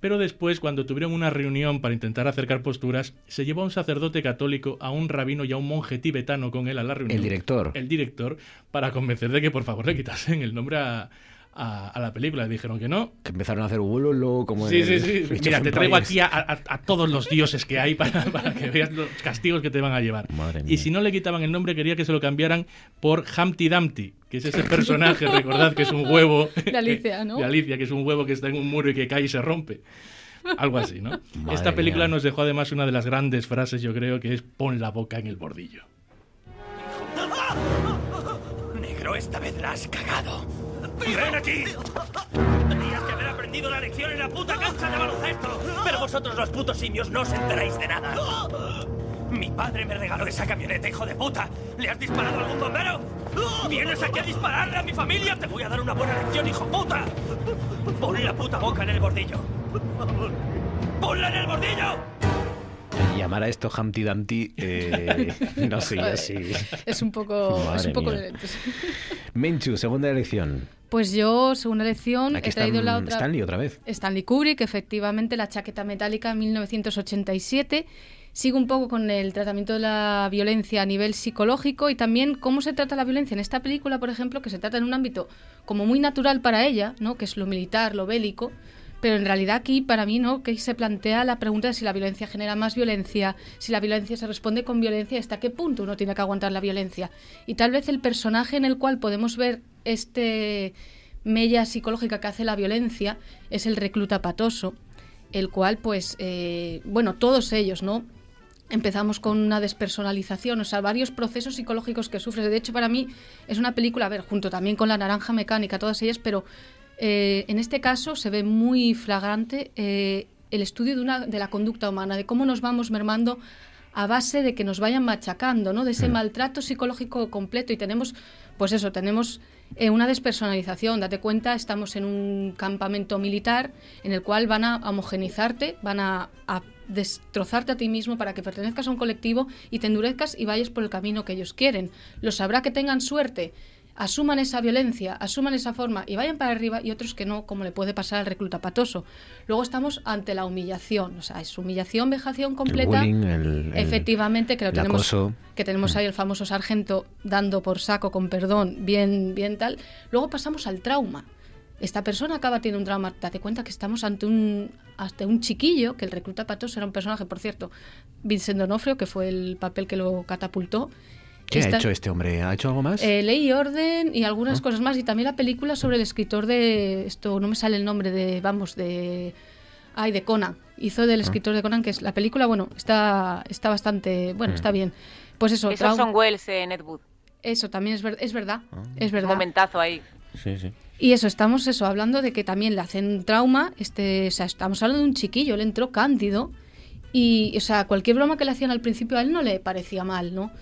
Pero después, cuando tuvieron una reunión para intentar acercar posturas, se llevó a un sacerdote católico, a un rabino y a un monje tibetano con él a la reunión. El director. El director, para convencer de que por favor le quitasen el nombre a, a, a la película. Le dijeron que no. Que empezaron a hacer bololo como Sí, en sí, sí. Mira, te traigo aquí a, a- a todos los dioses que hay para, para que veas los castigos que te van a llevar. Madre Y si no le quitaban el nombre, quería que se lo cambiaran por Humpty Dumpty, que es ese personaje, recordad que es un huevo. De Alicia, ¿no? De Alicia, que es un huevo que está en un muro y que cae y se rompe. Algo así, ¿no? Madre Esta película mía. nos dejó además una de las grandes frases, yo creo, que es pon la boca en el bordillo. Negro, esta vez la has cagado. ¡Ven aquí! Tendrías que haber aprendido la lección en la puta cancha de baloncesto. Pero vosotros los putos simios no os enteráis de nada. Mi padre me regaló esa camioneta, hijo de puta. ¿Le has disparado a algún bombero? ¿Vienes aquí a dispararle a mi familia? Te voy a dar una buena lección, hijo puta. Pon la puta boca en el bordillo. ¡Ponla en el bordillo! Llamar a esto Humpty Dumpty, eh, no sé yo si... Es un poco, es un poco mía. Menchu, segunda elección. Pues yo, segunda elección, Aquí he traído la otra. Stanley otra vez. Stanley Kubrick, efectivamente, la chaqueta metálica 1987. Sigo un poco con el tratamiento de la violencia a nivel psicológico y también cómo se trata la violencia en esta película, por ejemplo, que se trata en un ámbito como muy natural para ella, ¿no? que es lo militar, lo bélico, pero en realidad aquí para mí no que se plantea la pregunta de si la violencia genera más violencia, si la violencia se responde con violencia, hasta qué punto uno tiene que aguantar la violencia. Y tal vez el personaje en el cual podemos ver este mella psicológica que hace la violencia es el recluta patoso, el cual pues eh, bueno todos ellos, ¿no? Empezamos con una despersonalización, o sea, varios procesos psicológicos que sufres. De hecho, para mí es una película, a ver, junto también con La Naranja Mecánica, todas ellas, pero eh, en este caso se ve muy flagrante eh, el estudio de, una, de la conducta humana, de cómo nos vamos mermando a base de que nos vayan machacando, ¿no? De ese maltrato psicológico completo y tenemos, pues eso, tenemos eh, una despersonalización. Date cuenta, estamos en un campamento militar en el cual van a homogenizarte, van a, a destrozarte a ti mismo para que pertenezcas a un colectivo y te endurezcas y vayas por el camino que ellos quieren. Los habrá que tengan suerte, asuman esa violencia, asuman esa forma y vayan para arriba y otros que no, como le puede pasar al recluta patoso. Luego estamos ante la humillación, o sea, es humillación, vejación completa. bullying, el- el- Efectivamente, que lo el tenemos acoso. que tenemos ahí el famoso sargento dando por saco con perdón, bien bien tal. Luego pasamos al trauma. Esta persona acaba teniendo un trauma. Date cuenta que estamos ante un ante un chiquillo, que el recluta patoso era un personaje, por cierto, Vincent Donofrio, que fue el papel que lo catapultó. ¿Qué Esta- ha hecho este hombre? ¿Ha hecho algo más? eh, ley y orden y algunas Ah. cosas más. Y también la película sobre el escritor de. Esto no me sale el nombre de. Vamos, de. Ay, de Conan. Hizo del Ah. escritor de Conan, que es la película, bueno, está, está bastante. Bueno, Mm. está bien. Pues eso, Esos son Wells en Ed Wood. Eso también es, ver- es verdad. Ah. Es verdad. Momentazo ahí. Sí, sí. Y eso, estamos eso, hablando de que también le hacen trauma, este, o sea, estamos hablando de un chiquillo, él entró cándido y, o sea, cualquier broma que le hacían al principio a él no le parecía mal, ¿no?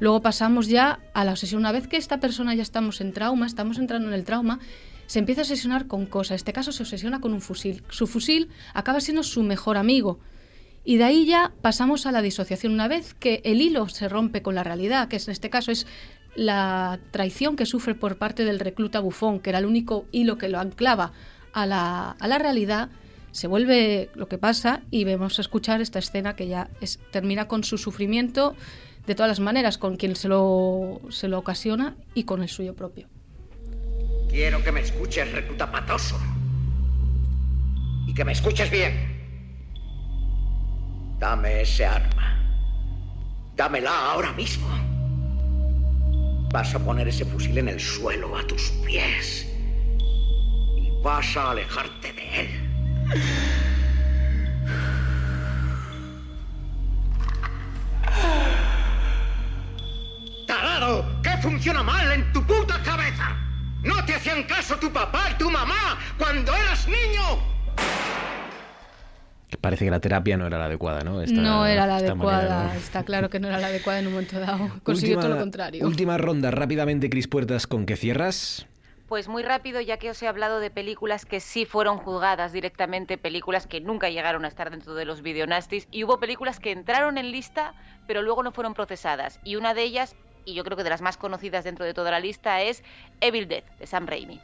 Luego pasamos ya a la obsesión. Una vez que esta persona ya estamos en trauma, estamos entrando en el trauma, se empieza a obsesionar con cosas. En este caso se obsesiona con un fusil. Su fusil acaba siendo su mejor amigo. Y de ahí ya pasamos a la disociación. Una vez que el hilo se rompe con la realidad, que en este caso es la traición que sufre por parte del recluta bufón, que era el único hilo que lo anclaba a la, a la realidad, se vuelve lo que pasa y vemos a escuchar esta escena que ya termina con su sufrimiento de todas las maneras, con quien se lo, se lo ocasiona y con el suyo propio. Quiero que me escuches, recluta patoso. Y que me escuches bien. Dame ese arma. Dámela ahora mismo. Vas a poner ese fusil en el suelo a tus pies. Y vas a alejarte de él. Funciona mal en tu puta cabeza? ¿No te hacían caso tu papá y tu mamá cuando eras niño? Parece que la terapia no era la adecuada, ¿no? Esta- no era la adecuada, manera, ¿no? está claro que no era la adecuada en un momento dado. Consiguió Última- todo lo contrario. Última ronda, rápidamente, Cris Puertas, ¿con qué cierras? Pues muy rápido, ya que os he hablado de películas que sí fueron juzgadas directamente, películas que nunca llegaron a estar dentro de los videonastis, y hubo películas que entraron en lista, pero luego no fueron procesadas. Y una de ellas, y yo creo que de las más conocidas dentro de toda la lista, es Evil Dead, de Sam Raimi.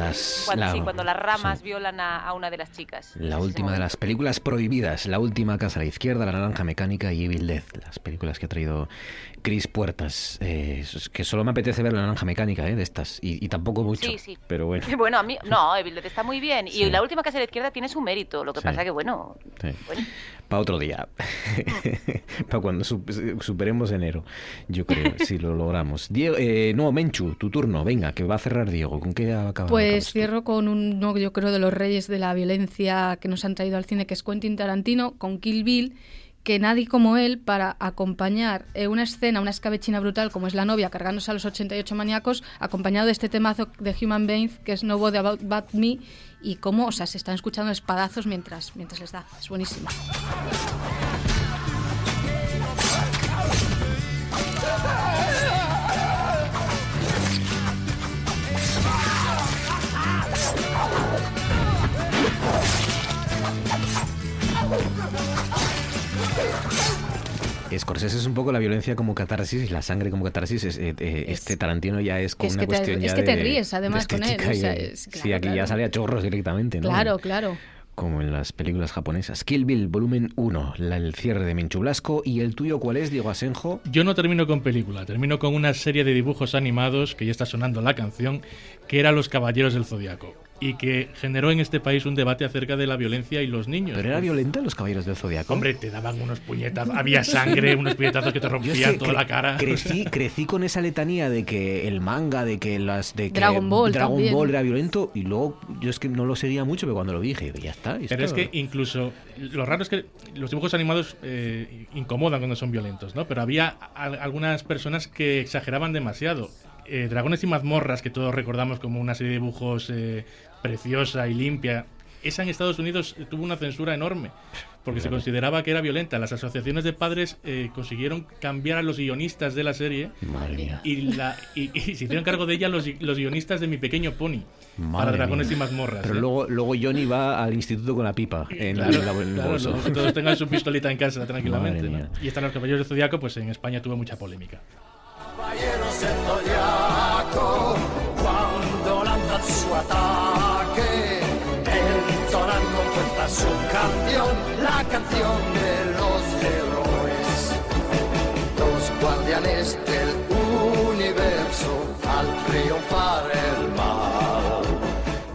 Las, Cuando, la, sí, cuando las ramas sí, violan a, a una de las chicas. la última de las películas prohibidas, La última casa a la izquierda, La naranja mecánica y Evil Dead, las películas que ha traído Chris Puertas, eh, que solo me apetece ver La naranja mecánica, eh, de estas, y, y tampoco mucho, Sí, sí. pero bueno. Bueno, a mí, no, Evil Dead está muy bien. Y la última casa a la izquierda tiene su mérito. Lo que pasa que, bueno, Para otro día. Para cuando sup- superemos enero, yo creo, si lo logramos. Diego, eh, no, Menchu, tu turno. Venga, que va a cerrar Diego. ¿Con qué acaba? Pues cierro con uno, yo creo, de los reyes de la violencia que nos han traído al cine, que es Quentin Tarantino, con Kill Bill, que nadie como él, para acompañar eh, una escena, una escabechina brutal, como es la novia cargándose a los 88 maníacos, acompañado de este temazo de Human Beings, que es Nobody About But Me, y cómo, o sea, se están escuchando espadazos mientras, mientras les da. Es buenísimo. Scorsese es un poco la violencia como catarsis, la sangre como catarsis. es, eh, eh, este Tarantino ya es con es una te- cuestión es que te de- ríes, de además, con él, o y sea, es- sí, claro, aquí ya sale a chorros directamente, ¿no? Claro, claro. Como en las películas japonesas. Kill Bill, volumen 1, la- el cierre de Minchu Blasco. ¿Y el tuyo cuál es, Diego Asenjo? Yo no termino con película, termino con una serie de dibujos animados, que ya está sonando la canción, que era Los Caballeros del Zodiaco. Y que generó en este país un debate acerca de la violencia y los niños. ¿Pero era violenta los Caballeros del Zodiaco? Hombre, te daban unos puñetazos, había sangre, unos puñetazos que te rompían que toda cre- la cara. Crecí, crecí con esa letanía de que el manga, de que las de que Dragon Ball Dragon también. Ball era violento y luego yo es que no lo seguía mucho, pero cuando lo dije, ya está. Pero es que incluso lo raro es que los dibujos animados eh, incomodan cuando son violentos, ¿no? Pero había al- algunas personas que exageraban demasiado. Eh, Dragones y mazmorras, que todos recordamos como una serie de dibujos eh, preciosa y limpia, esa en Estados Unidos eh, tuvo una censura enorme porque se Claro. consideraba que era violenta. Las asociaciones de padres eh, consiguieron cambiar a los guionistas de la serie Madre mía. y, la, y, y se hicieron cargo de ella los, los guionistas de Mi Pequeño Pony para Dragones mía. y mazmorras. Pero ¿eh? luego, luego Johnny va al instituto con la pipa en, Claro, la- en la- en el claro, bolso. no, que todos tengan su pistolita en casa tranquilamente. Y están los caballeros del Zodiaco, pues en España tuvo mucha polémica. Caballeros del Zodiaco, cuando lanzan su ataque, su canción, la canción de los héroes. Los guardianes del universo, al triunfar el mal.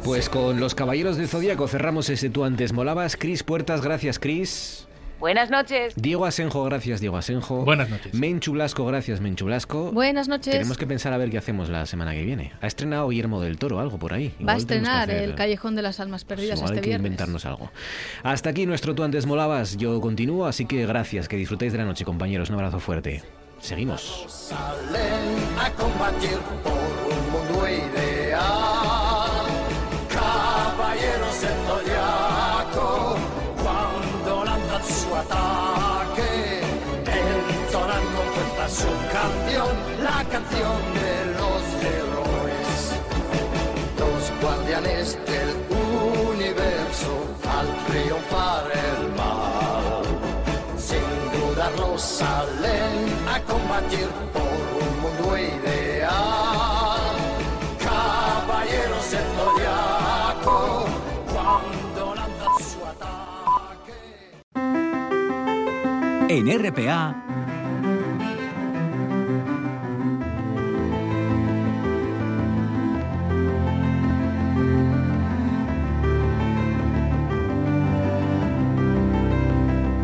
Pues con los Caballeros del Zodíaco cerramos ese Tú antes molabas. Cris Puertas, gracias Cris. Buenas noches. Diego Asenjo, gracias Diego Asenjo. Buenas noches. Menchu Blasco, gracias Menchu Blasco. Buenas noches. Tenemos que pensar a ver qué hacemos la semana que viene. Ha estrenado Guillermo del Toro algo por ahí. Va a Igual que estrenar hacer- El Callejón de las Almas Perdidas Igual hay este que viernes. inventarnos algo. Hasta aquí nuestro Tú antes molabas. Yo continúo, así que gracias. Que disfrutéis de la noche, compañeros. Un abrazo fuerte. Seguimos. Salen a combatir por un mundo ideal. Canción de los héroes. Los guardianes del universo, al triunfar el mal, sin dudarlo salen a combatir por un mundo ideal. Caballeros del Zodiaco, cuando lanzan su ataque. En RPA.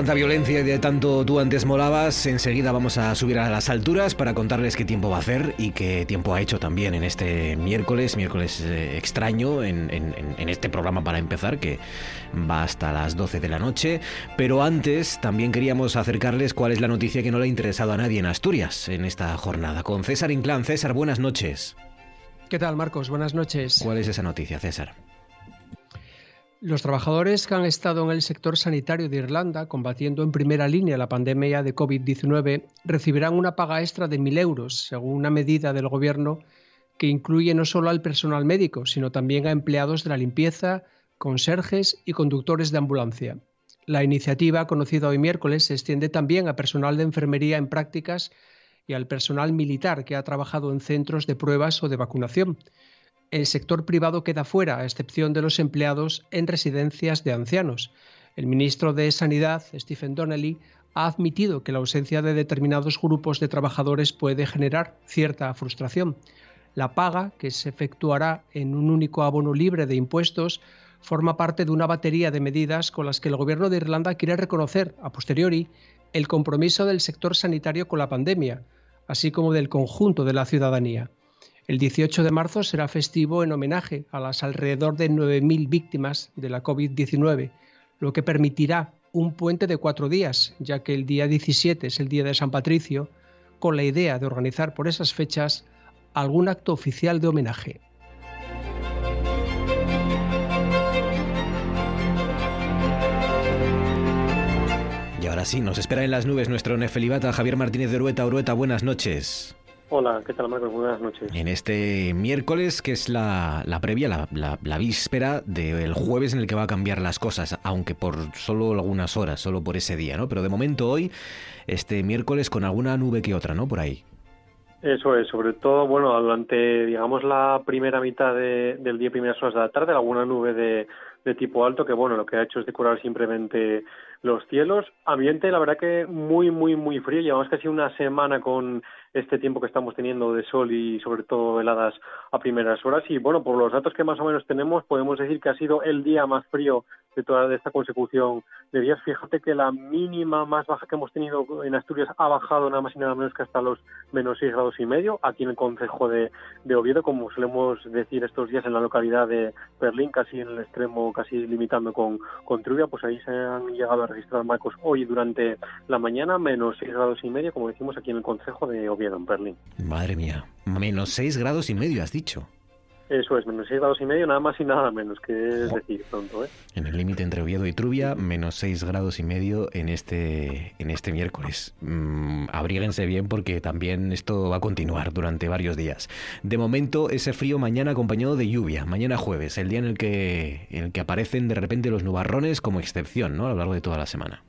Tanta violencia y de tanto tú antes molabas, enseguida vamos a subir a las alturas para contarles qué tiempo va a hacer y qué tiempo ha hecho también en este miércoles, miércoles eh, extraño, en, en- este programa para empezar, que va hasta las 12 de la noche. Pero antes también queríamos acercarles cuál es la noticia que no le ha interesado a nadie en Asturias en esta jornada. Con César Inclán. César, buenas noches. ¿Qué tal, Marcos? Buenas noches. ¿Cuál es esa noticia, César? Los trabajadores que han estado en el sector sanitario de Irlanda combatiendo en primera línea la pandemia de COVID-19 recibirán una paga extra de 1.000 euros, según una medida del gobierno que incluye no solo al personal médico, sino también a empleados de la limpieza, conserjes y conductores de ambulancia. La iniciativa, conocida hoy miércoles, se extiende también a personal de enfermería en prácticas y al personal militar que ha trabajado en centros de pruebas o de vacunación. El sector privado queda fuera, a excepción de los empleados en residencias de ancianos. El ministro de Sanidad, Stephen Donnelly, ha admitido que la ausencia de determinados grupos de trabajadores puede generar cierta frustración. La paga, que se efectuará en un único abono libre de impuestos, forma parte de una batería de medidas con las que el Gobierno de Irlanda quiere reconocer, a posteriori, el compromiso del sector sanitario con la pandemia, así como del conjunto de la ciudadanía. El 18 de marzo será festivo en homenaje a las alrededor de 9.000 víctimas de la COVID-19, lo que permitirá un puente de cuatro días, ya que el día 17 es el día de San Patricio, con la idea de organizar por esas fechas algún acto oficial de homenaje. Y ahora sí, nos espera en las nubes nuestro nefelibata Javier Martínez de Urueta. Urueta, buenas noches. Hola, ¿qué tal Marcos? Buenas noches. En este miércoles, que es la, la previa, la, la- la víspera del jueves en el que va a cambiar las cosas, aunque por solo algunas horas, solo por ese día, ¿no? Pero de momento hoy, este miércoles con alguna nube que otra, ¿no? Por ahí. Eso es, sobre todo, bueno, durante, digamos, la primera mitad de- del día, primeras horas de la tarde, alguna nube de, de tipo alto que, bueno, lo que ha hecho es decorar simplemente los cielos. Ambiente, la verdad que muy, muy, muy frío. Llevamos casi una semana con este tiempo que estamos teniendo de sol y sobre todo heladas a primeras horas. Y bueno, por los datos que más o menos tenemos, podemos decir que ha sido el día más frío de toda esta consecución de días. Fíjate que la mínima más baja que hemos tenido en Asturias ha bajado nada más y nada menos que hasta los menos 6 grados y medio, aquí en el concejo de, de Oviedo, como solemos decir estos días en la localidad de Berlín, casi en el extremo, casi limitando con, con Trubia, pues ahí se han llegado a registrar marcos hoy durante la mañana, menos 6 grados y medio, como decimos aquí en el concejo de Oviedo, en Berlín. Madre mía, menos 6 grados y medio, has dicho. Eso es, menos 6 grados y medio, nada más y nada menos, que es decir, pronto, ¿eh? En el límite entre Oviedo y Trubia, menos 6 grados y medio en este, en este miércoles. Mm, abríguense bien porque también esto va a continuar durante varios días. De momento, ese frío mañana acompañado de lluvia. Mañana jueves, el día en el que, en el que aparecen de repente los nubarrones como excepción, ¿no? A lo largo de toda la semana.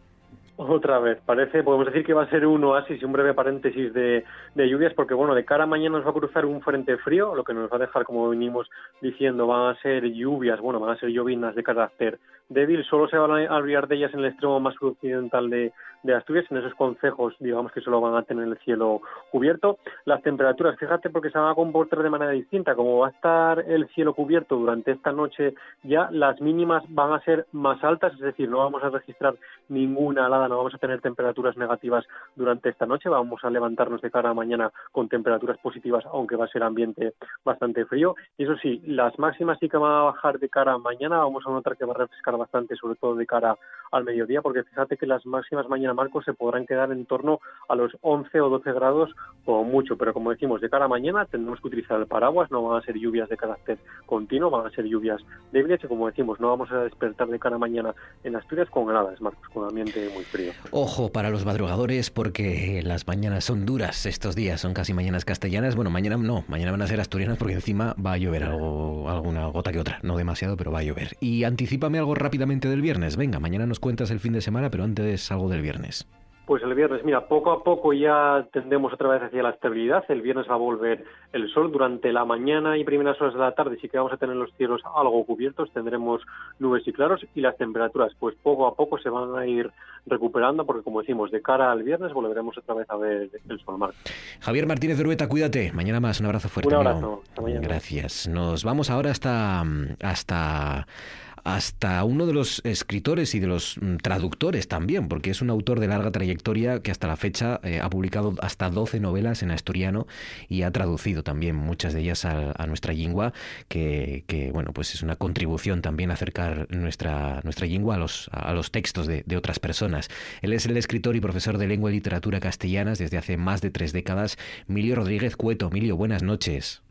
Otra vez, parece, podemos decir que va a ser un oasis y un breve paréntesis de, de lluvias, porque bueno, de cara a mañana nos va a cruzar un frente frío, lo que nos va a dejar, como venimos diciendo, van a ser lluvias, bueno, van a ser llovinas de carácter débil, solo se van a olvidar de ellas en el extremo más occidental de, de Asturias, en esos concejos, digamos que solo van a tener el cielo cubierto. Las temperaturas, fíjate, porque se van a comportar de manera distinta, como va a estar el cielo cubierto durante esta noche, ya las mínimas van a ser más altas, es decir, no vamos a registrar ninguna helada, no vamos a tener temperaturas negativas durante esta noche, vamos a levantarnos de cara a mañana con temperaturas positivas, aunque va a ser ambiente bastante frío. Y eso sí, las máximas sí que van a bajar de cara a mañana, vamos a notar que va a refrescar bastante, sobre todo de cara al mediodía, porque fíjate que las máximas mañana, Marcos, se podrán quedar en torno a los 11 o 12 grados o mucho, pero como decimos, de cara a mañana tendremos que utilizar el paraguas, no van a ser lluvias de carácter continuo, van a ser lluvias débiles y como decimos, no vamos a despertar de cara a mañana en Asturias con heladas, Marcos, con ambiente muy frío. Ojo para los madrugadores porque las mañanas son duras estos días, son casi mañanas castellanas. Bueno, mañana no, mañana van a ser asturianas porque encima va a llover algo, alguna gota que otra, no demasiado, pero va a llover. Y anticipame algo rápidamente del viernes. Venga, mañana nos cuentas el fin de semana, pero antes algo del viernes. Pues el viernes, mira, poco a poco ya tendemos otra vez hacia la estabilidad. El viernes va a volver el sol. Durante la mañana y primeras horas de la tarde sí que vamos a tener los cielos algo cubiertos, tendremos nubes y claros y las temperaturas pues poco a poco se van a ir recuperando porque como decimos, de cara al viernes volveremos otra vez a ver el sol mar. Javier Martínez de Urueta, cuídate. Mañana más, un abrazo fuerte. Un abrazo. Hasta mañana. Gracias. Nos vamos ahora hasta, hasta hasta uno de los escritores y de los mm, traductores también, porque es un autor de larga trayectoria que hasta la fecha eh, ha publicado hasta 12 novelas en asturiano y ha traducido también muchas de ellas a, nuestra lengua, que, bueno, pues es una contribución también a acercar nuestra, nuestra lengua a los, a los textos de, otras personas. Él es el escritor y profesor de lengua y literatura castellanas desde hace más de tres décadas, Emilio Rodríguez Cueto. Emilio, buenas noches.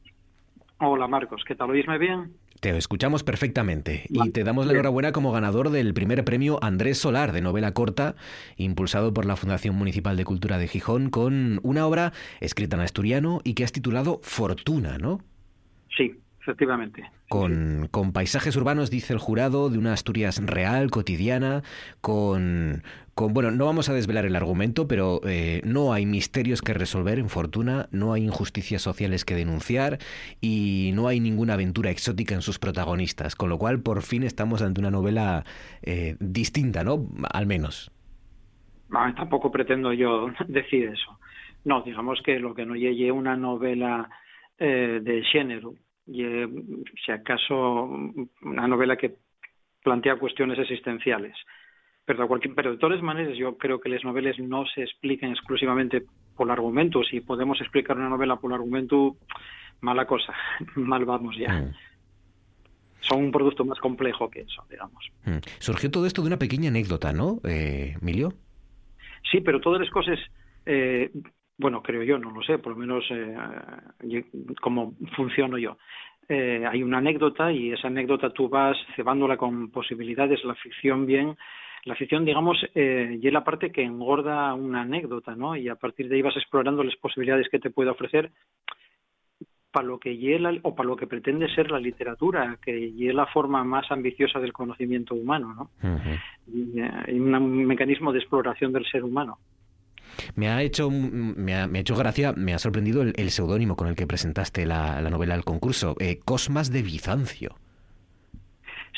Hola Marcos, ¿qué tal? ¿Oísme bien? Te escuchamos perfectamente y te damos la enhorabuena como ganador del primer premio Andrés Solar de novela corta, impulsado por la Fundación Municipal de Cultura de Gijón, con una obra escrita en asturiano y que has titulado Fortuna, ¿no? Sí, efectivamente. Con, con, paisajes urbanos, dice el jurado, de una Asturias real, cotidiana, con, bueno, no vamos a desvelar el argumento, pero eh, no hay misterios que resolver en Fortuna, no hay injusticias sociales que denunciar y no hay ninguna aventura exótica en sus protagonistas, con lo cual por fin estamos ante una novela eh, distinta, ¿no? Al menos. tampoco pretendo yo decir eso. No, digamos que lo que no llegue una novela eh, de género, si acaso una novela que plantea cuestiones existenciales. Pero, pero de todas maneras yo creo que las novelas no se explican exclusivamente por argumento. Si podemos explicar una novela por argumento, mala cosa, mal vamos ya. Mm. Son un producto más complejo que eso, digamos. Mm. Surgió todo esto de una pequeña anécdota, ¿no, eh, Emilio? Sí, pero todas las cosas eh, bueno, creo yo, no lo sé, por lo menos eh, cómo funciono yo. Eh, hay una anécdota y esa anécdota tú vas cebándola con posibilidades, la ficción bien, la ficción, digamos, eh, y es la parte que engorda una anécdota, ¿no? Y a partir de ahí vas explorando las posibilidades que te puede ofrecer para lo que hiela o para lo que pretende ser la literatura, que es la forma más ambiciosa del conocimiento humano, ¿no? y, y, un mecanismo de exploración del ser humano. Me ha hecho, me ha, hecho gracia, me ha sorprendido el, seudónimo con el que presentaste la, novela al concurso, eh, Cosmas de Bizancio.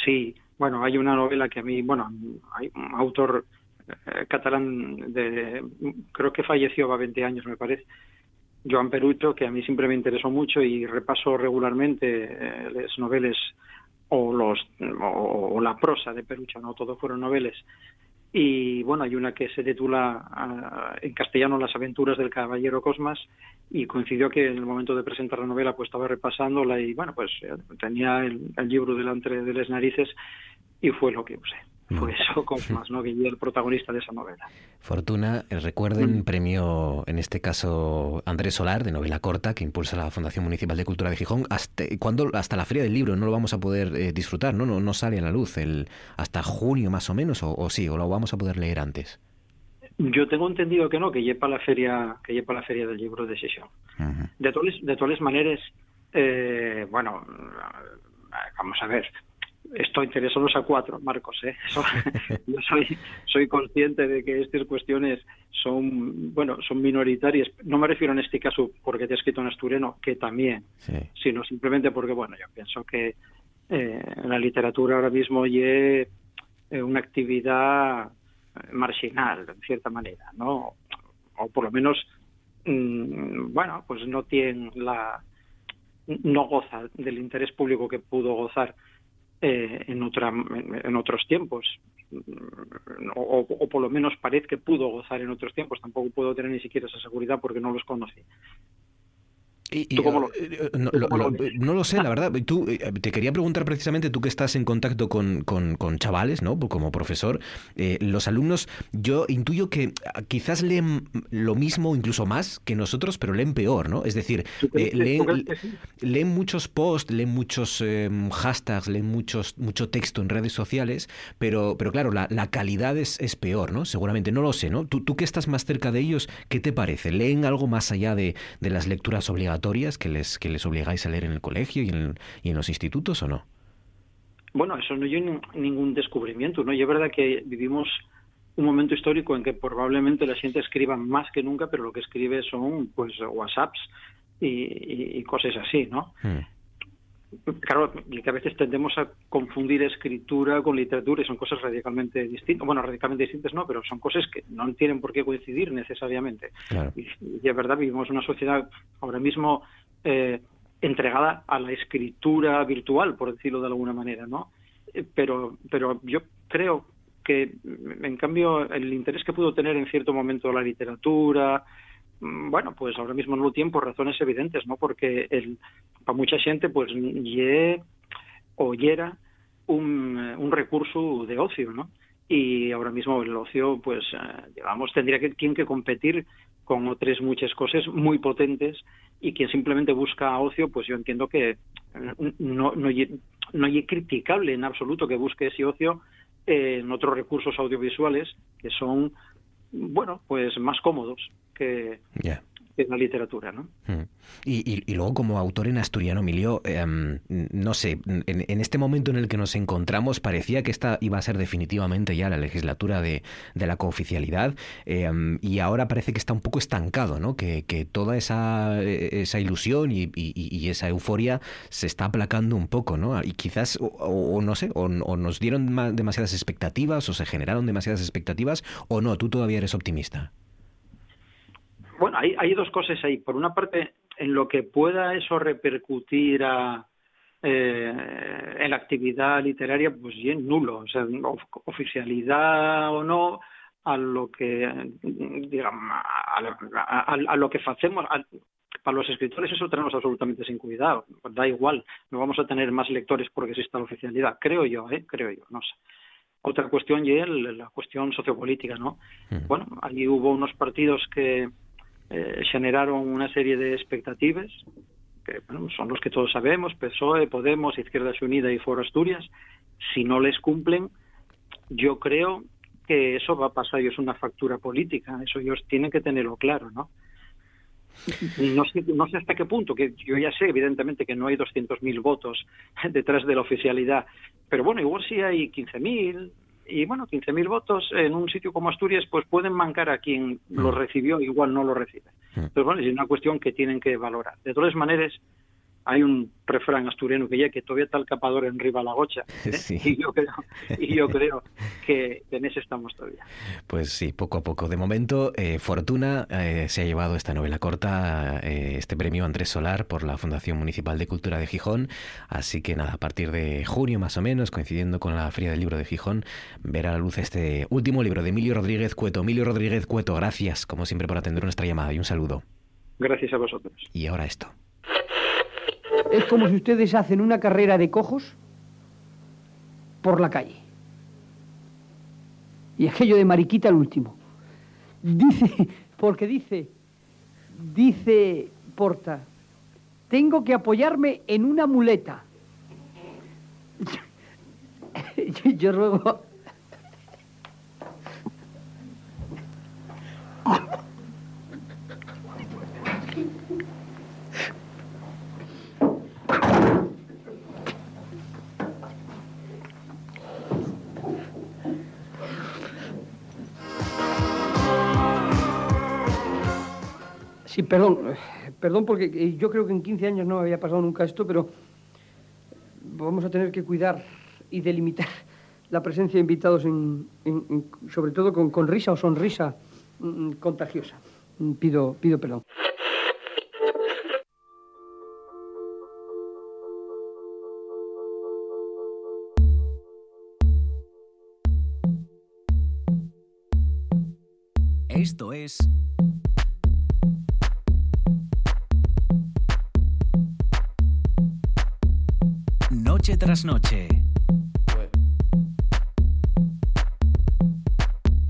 Sí, bueno, hay una novela que a mí, bueno, hay un autor eh, catalán de, creo que falleció va 20 años, me parece, Joan Perucho, que a mí siempre me interesó mucho y repaso regularmente eh, las novelas o los o, la prosa de Perucho, no todo fueron novelas y bueno, hay una que se titula ah, en castellano Las aventuras del caballero Cosmas y coincidió que en el momento de presentar la novela pues estaba repasándola y bueno, pues eh, tenía el, libro delante de las narices y fue lo que usé. Fue eso Cosmas, ¿no? que el protagonista de esa novela. Fortuna, eh, recuerden, mm. premio, en este caso, Andrés Solar, de novela corta, que impulsa la Fundación Municipal de Cultura de Gijón. Hasta, cuando, hasta la Feria del Libro no lo vamos a poder eh, disfrutar, ¿no? ¿no? No sale a la luz el, hasta junio más o menos, o, sí, o lo vamos a poder leer antes. Yo tengo entendido que no, que lleva la feria, que lleva la feria del libro de sesión. De todas, de todas maneras, eh, bueno, vamos a ver, estoy interesado a cuatro, Marcos. ¿eh? yo soy, soy consciente de que estas cuestiones son, bueno, son minoritarias. No me refiero en este caso porque te he escrito en asturiano, que también, sino simplemente porque, bueno, yo pienso que eh, la literatura ahora mismo es eh, una actividad marginal, en cierta manera, ¿no? O por lo menos, mm, bueno, pues no tiene la no goza del interés público que pudo gozar eh, en, otra, en, otros tiempos. O, o, por lo menos parece que pudo gozar en otros tiempos. Tampoco puedo tener ni siquiera esa seguridad porque no los conocí. No, lo, sé, la verdad. Tú, eh, te quería preguntar precisamente, tú que estás en contacto con, con, chavales, ¿no? Como profesor, eh, los alumnos, yo intuyo que quizás leen lo mismo, incluso más que nosotros, pero leen peor, ¿no? Es decir, eh, leen, muchos posts, leen muchos em, hashtags, leen muchos, mucho texto en redes sociales, pero, pero claro, la, calidad es, es, peor, ¿no? Seguramente, no lo sé, ¿no? Tú, tú que estás más cerca de ellos, ¿qué te parece? ¿Leen algo más allá de, de las lecturas obligatorias? Que les, que les obligáis a leer en el colegio y en, y en los institutos o no? Bueno, eso no es ningún descubrimiento, ¿no? Y es verdad que vivimos un momento histórico en que probablemente la gente escriba más que nunca, pero lo que escribe son pues WhatsApps y, cosas así, ¿no? Hmm. Claro, que a veces tendemos a confundir escritura con literatura y son cosas radicalmente distintas. Bueno, radicalmente distintas no, pero son cosas que no tienen por qué coincidir necesariamente. Y, es verdad, vivimos una sociedad ahora mismo eh, entregada a la escritura virtual, por decirlo de alguna manera, ¿no? eh, pero, pero yo creo que, en cambio, el interés que pudo tener en cierto momento la literatura, bueno, pues ahora mismo no lo tiene por razones evidentes, ¿no? Porque el, para mucha gente, pues, ye o yera un, un recurso de ocio, ¿no? Y ahora mismo el ocio, pues, eh, digamos, tendría que, tiene que competir con otras muchas cosas muy potentes y quien simplemente busca ocio, pues yo entiendo que eh, no, no, no es criticable en absoluto que busque ese ocio en otros recursos audiovisuales que son, bueno, pues más cómodos que, en la literatura, ¿no? Mm. Y, y, luego como autor en asturiano, Emilio, em, no sé, en, este momento en el que nos encontramos parecía que esta iba a ser definitivamente ya la legislatura de, de la cooficialidad em, y ahora parece que está un poco estancado, ¿no? Que, que toda esa, esa ilusión y, y, esa euforia se está aplacando un poco, ¿no? Y quizás, o, no sé, o, o nos dieron demasiadas expectativas o se generaron demasiadas expectativas o no, tú todavía eres optimista. Bueno, hay, hay dos cosas ahí. Por una parte, en lo que pueda eso repercutir a, eh, en la actividad literaria, pues bien nulo. O sea, oficialidad o no, a lo que, digamos, a, lo que hacemos, para los escritores eso tenemos absolutamente sin cuidado. Da igual, no vamos a tener más lectores porque exista la oficialidad. Creo yo, ¿eh? Creo yo, no sé. Otra cuestión y la cuestión sociopolítica, ¿no? Bueno, allí hubo unos partidos que eh, generaron una serie de expectativas que bueno, son los que todos sabemos, PSOE, Podemos, Izquierda Unida y Foro Asturias. Si no les cumplen, yo creo que eso va a pasar y es una factura política. Eso ellos tienen que tenerlo claro, ¿no? No sé, no sé hasta qué punto, que yo ya sé, evidentemente, que no hay 200.000 votos detrás de la oficialidad, pero bueno, igual sí hay 15.000, y bueno, 15.000 votos en un sitio como Asturias, pues pueden mancar a quien lo mm. recibió, igual no lo recibe. Mm. Entonces, bueno, es una cuestión que tienen que valorar. De todas maneras, hay un refrán asturiano que ya que todavía está el capador en riba la gocha ¿eh? y, yo creo, y yo creo que en ese estamos todavía. Pues sí poco a poco. De momento eh, Fortuna eh, se ha llevado esta novela corta este premio Andrés Solar por la Fundación Municipal de Cultura de Gijón. Así que nada a partir de junio más o menos coincidiendo con la Feria del Libro de Gijón verá a la luz este último libro de Emilio Rodríguez Cueto. Emilio Rodríguez Cueto gracias como siempre por atender nuestra llamada y un saludo. Gracias a vosotros. Y ahora esto es como si ustedes hacen una carrera de cojos por la calle. Y aquello de mariquita el último. Dice, porque dice, dice Porta, tengo que apoyarme en una muleta. Yo, ruego Sí, perdón, perdón porque eh, yo creo que en 15 años no había pasado nunca esto, pero vamos a tener que cuidar y delimitar la presencia de invitados, en, sobre todo con, risa o sonrisa mm, contagiosa. Mm, pido, pido perdón. Esto es tras noche.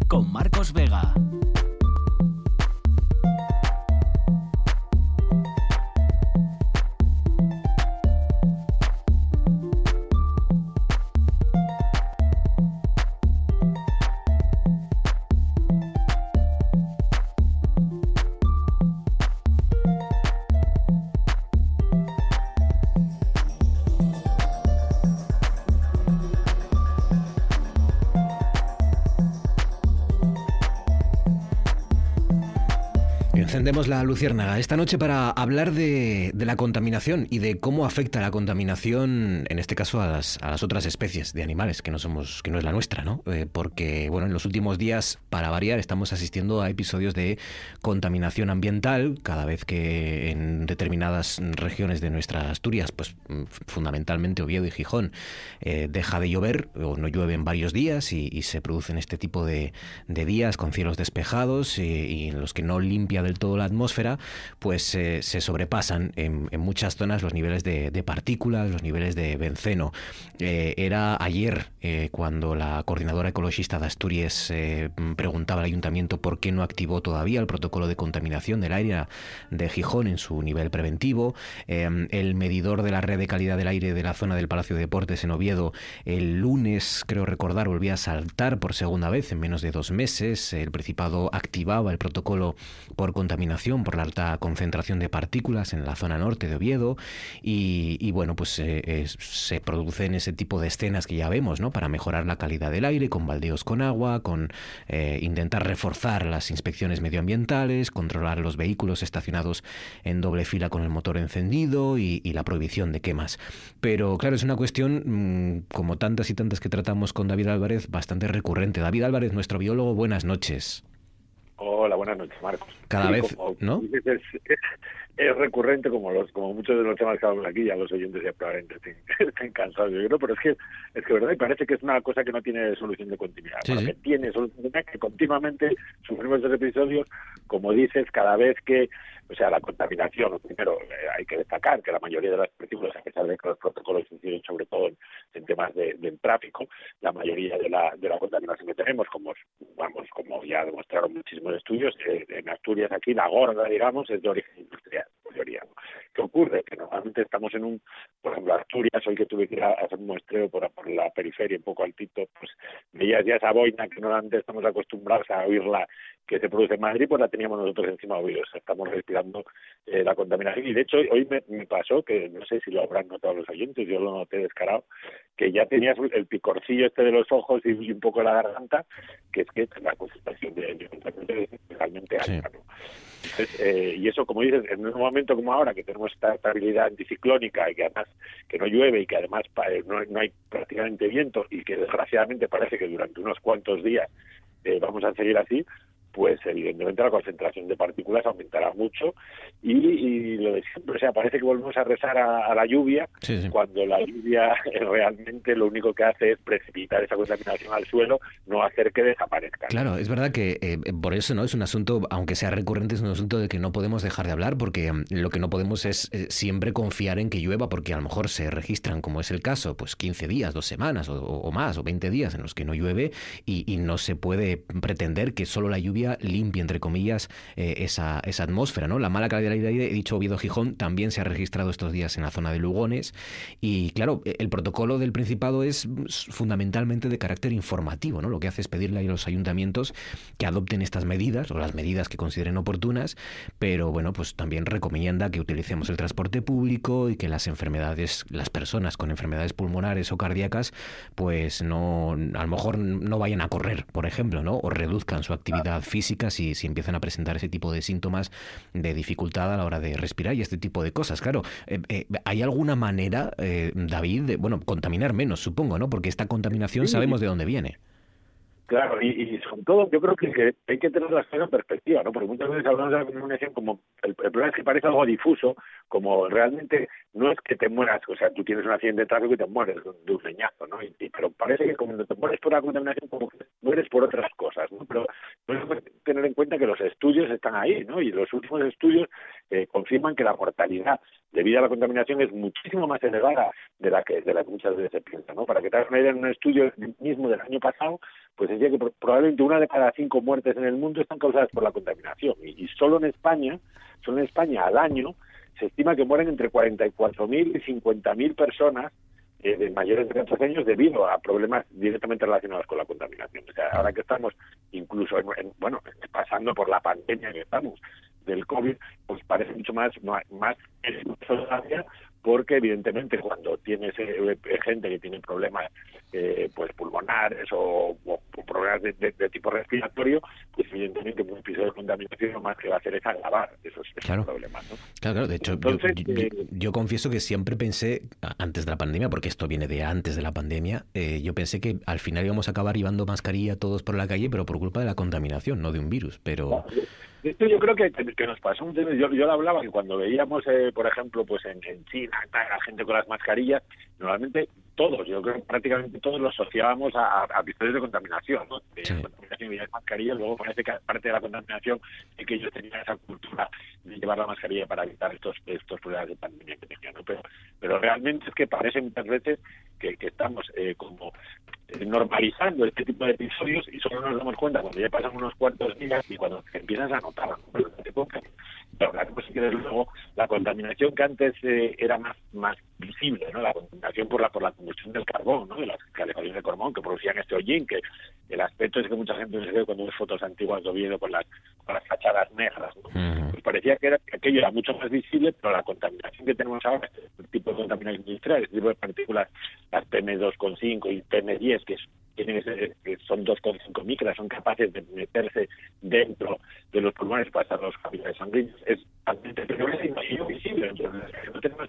Con Marcos Vega. Encendemos la luciérnaga esta noche para hablar de, de, la contaminación y de cómo afecta la contaminación, en este caso, a las, a las otras especies de animales que no somos, que no es la nuestra, ¿no? Eh, porque, bueno, en los últimos días, para variar, estamos asistiendo a episodios de contaminación ambiental, cada vez que en determinadas regiones de nuestra Asturias, pues fundamentalmente Oviedo y Gijón, eh, deja de llover o no llueve en varios días y, se producen este tipo de, de días con cielos despejados y, y en los que no limpia del todo la atmósfera, pues eh, se sobrepasan en, muchas zonas los niveles de, partículas, los niveles de benceno. Eh, era ayer eh, cuando la coordinadora ecologista de Asturias preguntaba al ayuntamiento por qué no activó todavía el protocolo de contaminación del aire de Gijón en su nivel preventivo. El medidor de la red de calidad del aire de la zona del Palacio de Deportes en Oviedo el lunes, creo recordar, volvía a saltar por segunda vez en menos de dos meses. El Principado activaba el protocolo por contaminación por la alta concentración de partículas en la zona norte de Oviedo y, bueno, pues eh, eh, se producen ese tipo de escenas que ya vemos, ¿no? Para mejorar la calidad del aire con baldeos con agua, con eh, intentar reforzar las inspecciones medioambientales, controlar los vehículos estacionados en doble fila con el motor encendido y, la prohibición de quemas. Pero claro, es una cuestión, mmm, como tantas y tantas que tratamos con David Álvarez, bastante recurrente. David Álvarez, nuestro biólogo, buenas noches. Hola, buenas noches, Marcos. Cada sí, vez, como, ¿no? Es, es, es, recurrente como los como muchos de los temas que hablamos aquí, ya los oyentes ya probablemente estén, estén cansados, yo creo, pero es que es que verdad y parece que es una cosa que no tiene solución de continuidad, sí, sí. que tiene solución de continuidad, que continuamente sufrimos estos episodios, como dices, cada vez que o sea, la contaminación, primero eh, hay que destacar que la mayoría de las partículas, a pesar de los protocolos inciden sobre todo en, temas de, del tráfico, la mayoría de la, de la contaminación que tenemos, como vamos, como ya demostraron muchísimos estudios, eh, en Asturias aquí la gorda, digamos, es de origen industrial, mayoría. ¿Qué ocurre? Que normalmente estamos en un, por ejemplo, Asturias, hoy que tuve que ir a hacer un muestreo por, por la periferia, un poco altito, pues veías ya esa boina que normalmente estamos acostumbrados a oírla que se produce en Madrid, pues la teníamos nosotros encima de oídos. Estamos respirando eh, la contaminación. Y de hecho, hoy me, me, pasó, que no sé si lo habrán notado los oyentes, yo lo noté descarado, que ya tenías el picorcillo este de los ojos y, y un poco la garganta, que es que la concentración de, de contaminación es realmente alta. Sí. ¿no? Entonces, eh, y eso, como dices, en un momento como ahora, que tenemos esta estabilidad anticiclónica y que además que no llueve y que además no, no hay prácticamente viento y que desgraciadamente parece que durante unos cuantos días eh, vamos a seguir así, pues evidentemente la concentración de partículas aumentará mucho y, y, lo de siempre, o sea, parece que volvemos a rezar a, a la lluvia sí, sí. cuando la lluvia realmente lo único que hace es precipitar esa contaminación al suelo, no hacer que desaparezca. Claro, es verdad que eh, por eso no es un asunto, aunque sea recurrente, es un asunto de que no podemos dejar de hablar porque um, lo que no podemos es eh, siempre confiar en que llueva porque a lo mejor se registran, como es el caso, pues 15 días, dos semanas o, o más o 20 días en los que no llueve y, y no se puede pretender que solo la lluvia limpie, entre comillas, eh, esa, esa atmósfera, ¿no? La mala calidad del aire, he dicho Oviedo Gijón, también se ha registrado estos días en la zona de Lugones y, claro, el protocolo del Principado es fundamentalmente de carácter informativo, ¿no? Lo que hace es pedirle a los ayuntamientos que adopten estas medidas o las medidas que consideren oportunas, pero, bueno, pues también recomienda que utilicemos el transporte público y que las enfermedades, las personas con enfermedades pulmonares o cardíacas, pues no, a lo mejor no vayan a correr, por ejemplo, ¿no? O reduzcan su actividad física si, si empiezan a presentar ese tipo de síntomas de dificultad a la hora de respirar y este tipo de cosas. Claro, eh, eh, ¿hay alguna manera, eh, David, de, bueno, contaminar menos, supongo, ¿no? Porque esta contaminación sí. sabemos de dónde viene. Claro, y, y, sobre todo yo creo que, hay que tener las cosas en perspectiva, ¿no? Porque muchas veces hablamos de la contaminación como, el, problema es que parece algo difuso, como realmente no es que te mueras, o sea, tú tienes un accidente de tráfico y te mueres de un leñazo, ¿no? Y, y, pero parece que cuando te mueres por la contaminación como mueres por otras cosas, ¿no? Pero no hay que tener en cuenta que los estudios están ahí, ¿no? Y los últimos estudios eh, confirman que la mortalidad debido a la contaminación es muchísimo más elevada de la que de la que muchas veces se piensa, ¿no? Para que te hagas una idea, en un estudio mismo del año pasado, pues decía que probablemente una de cada cinco muertes en el mundo están causadas por la contaminación y, y solo en España, solo en España al año se estima que mueren entre 44.000 y 50.000 personas eh, de mayores de 14 años debido a problemas directamente relacionados con la contaminación. O sea, ahora que estamos incluso, en, en, bueno, pasando por la pandemia que estamos del COVID, pues parece mucho más, más porque evidentemente cuando tienes eh, gente que tiene problemas eh, pues pulmonares o, o, problemas de, de- de tipo respiratorio, pues evidentemente un episodio de contaminación lo más que va a hacer es agravar esos, esos Claro. problemas. ¿no? Claro, claro. De hecho, yo- Entonces, yo, yo- eh, yo confieso que siempre pensé, antes de la pandemia, porque esto viene de antes de la pandemia, eh, yo pensé que al final íbamos a acabar llevando mascarilla todos por la calle, pero por culpa de la contaminación, no de un virus. Pero hecho, yo creo que, que nos pasó un tema, yo, yo lo hablaba que cuando veíamos, eh, por ejemplo, pues en, China, la gente con las mascarillas, normalmente todos, yo creo que prácticamente todos lo asociábamos a, episodios de contaminación, ¿no? De contaminación y las mascarillas, luego parece que parte de la contaminación es que ellos tenían esa cultura de llevar la mascarilla para evitar estos estos problemas de pandemia que tenían, ¿no? Pero, pero realmente es que parece muchas veces que, que estamos eh, como eh, normalizando este tipo de episodios y solo nos damos cuenta cuando ya pasan unos cuantos días y cuando empiezas a notar ¿no? Pero la cosa es que desde luego la contaminación que antes eh, era más más visible, ¿no? La contaminación por la por la combustión del carbón, ¿no? De las calefacciones de carbón que producían este hollín, que el aspecto es que mucha gente se ve cuando ve fotos antiguas de Oviedo con las con las fachadas negras, ¿no? Pues parecía que, era, que aquello era mucho más visible, pero la contaminación que tenemos ahora, este tipo de contaminación industrial, este tipo de partículas, las PM2,5 y PM10, que es- tienen ese- que son 2,5 micras, son capaces de meterse dentro de los pulmones para pasar los capilares sanguíneos, es altamente peligroso y no y no visible. Entonces, no tenemos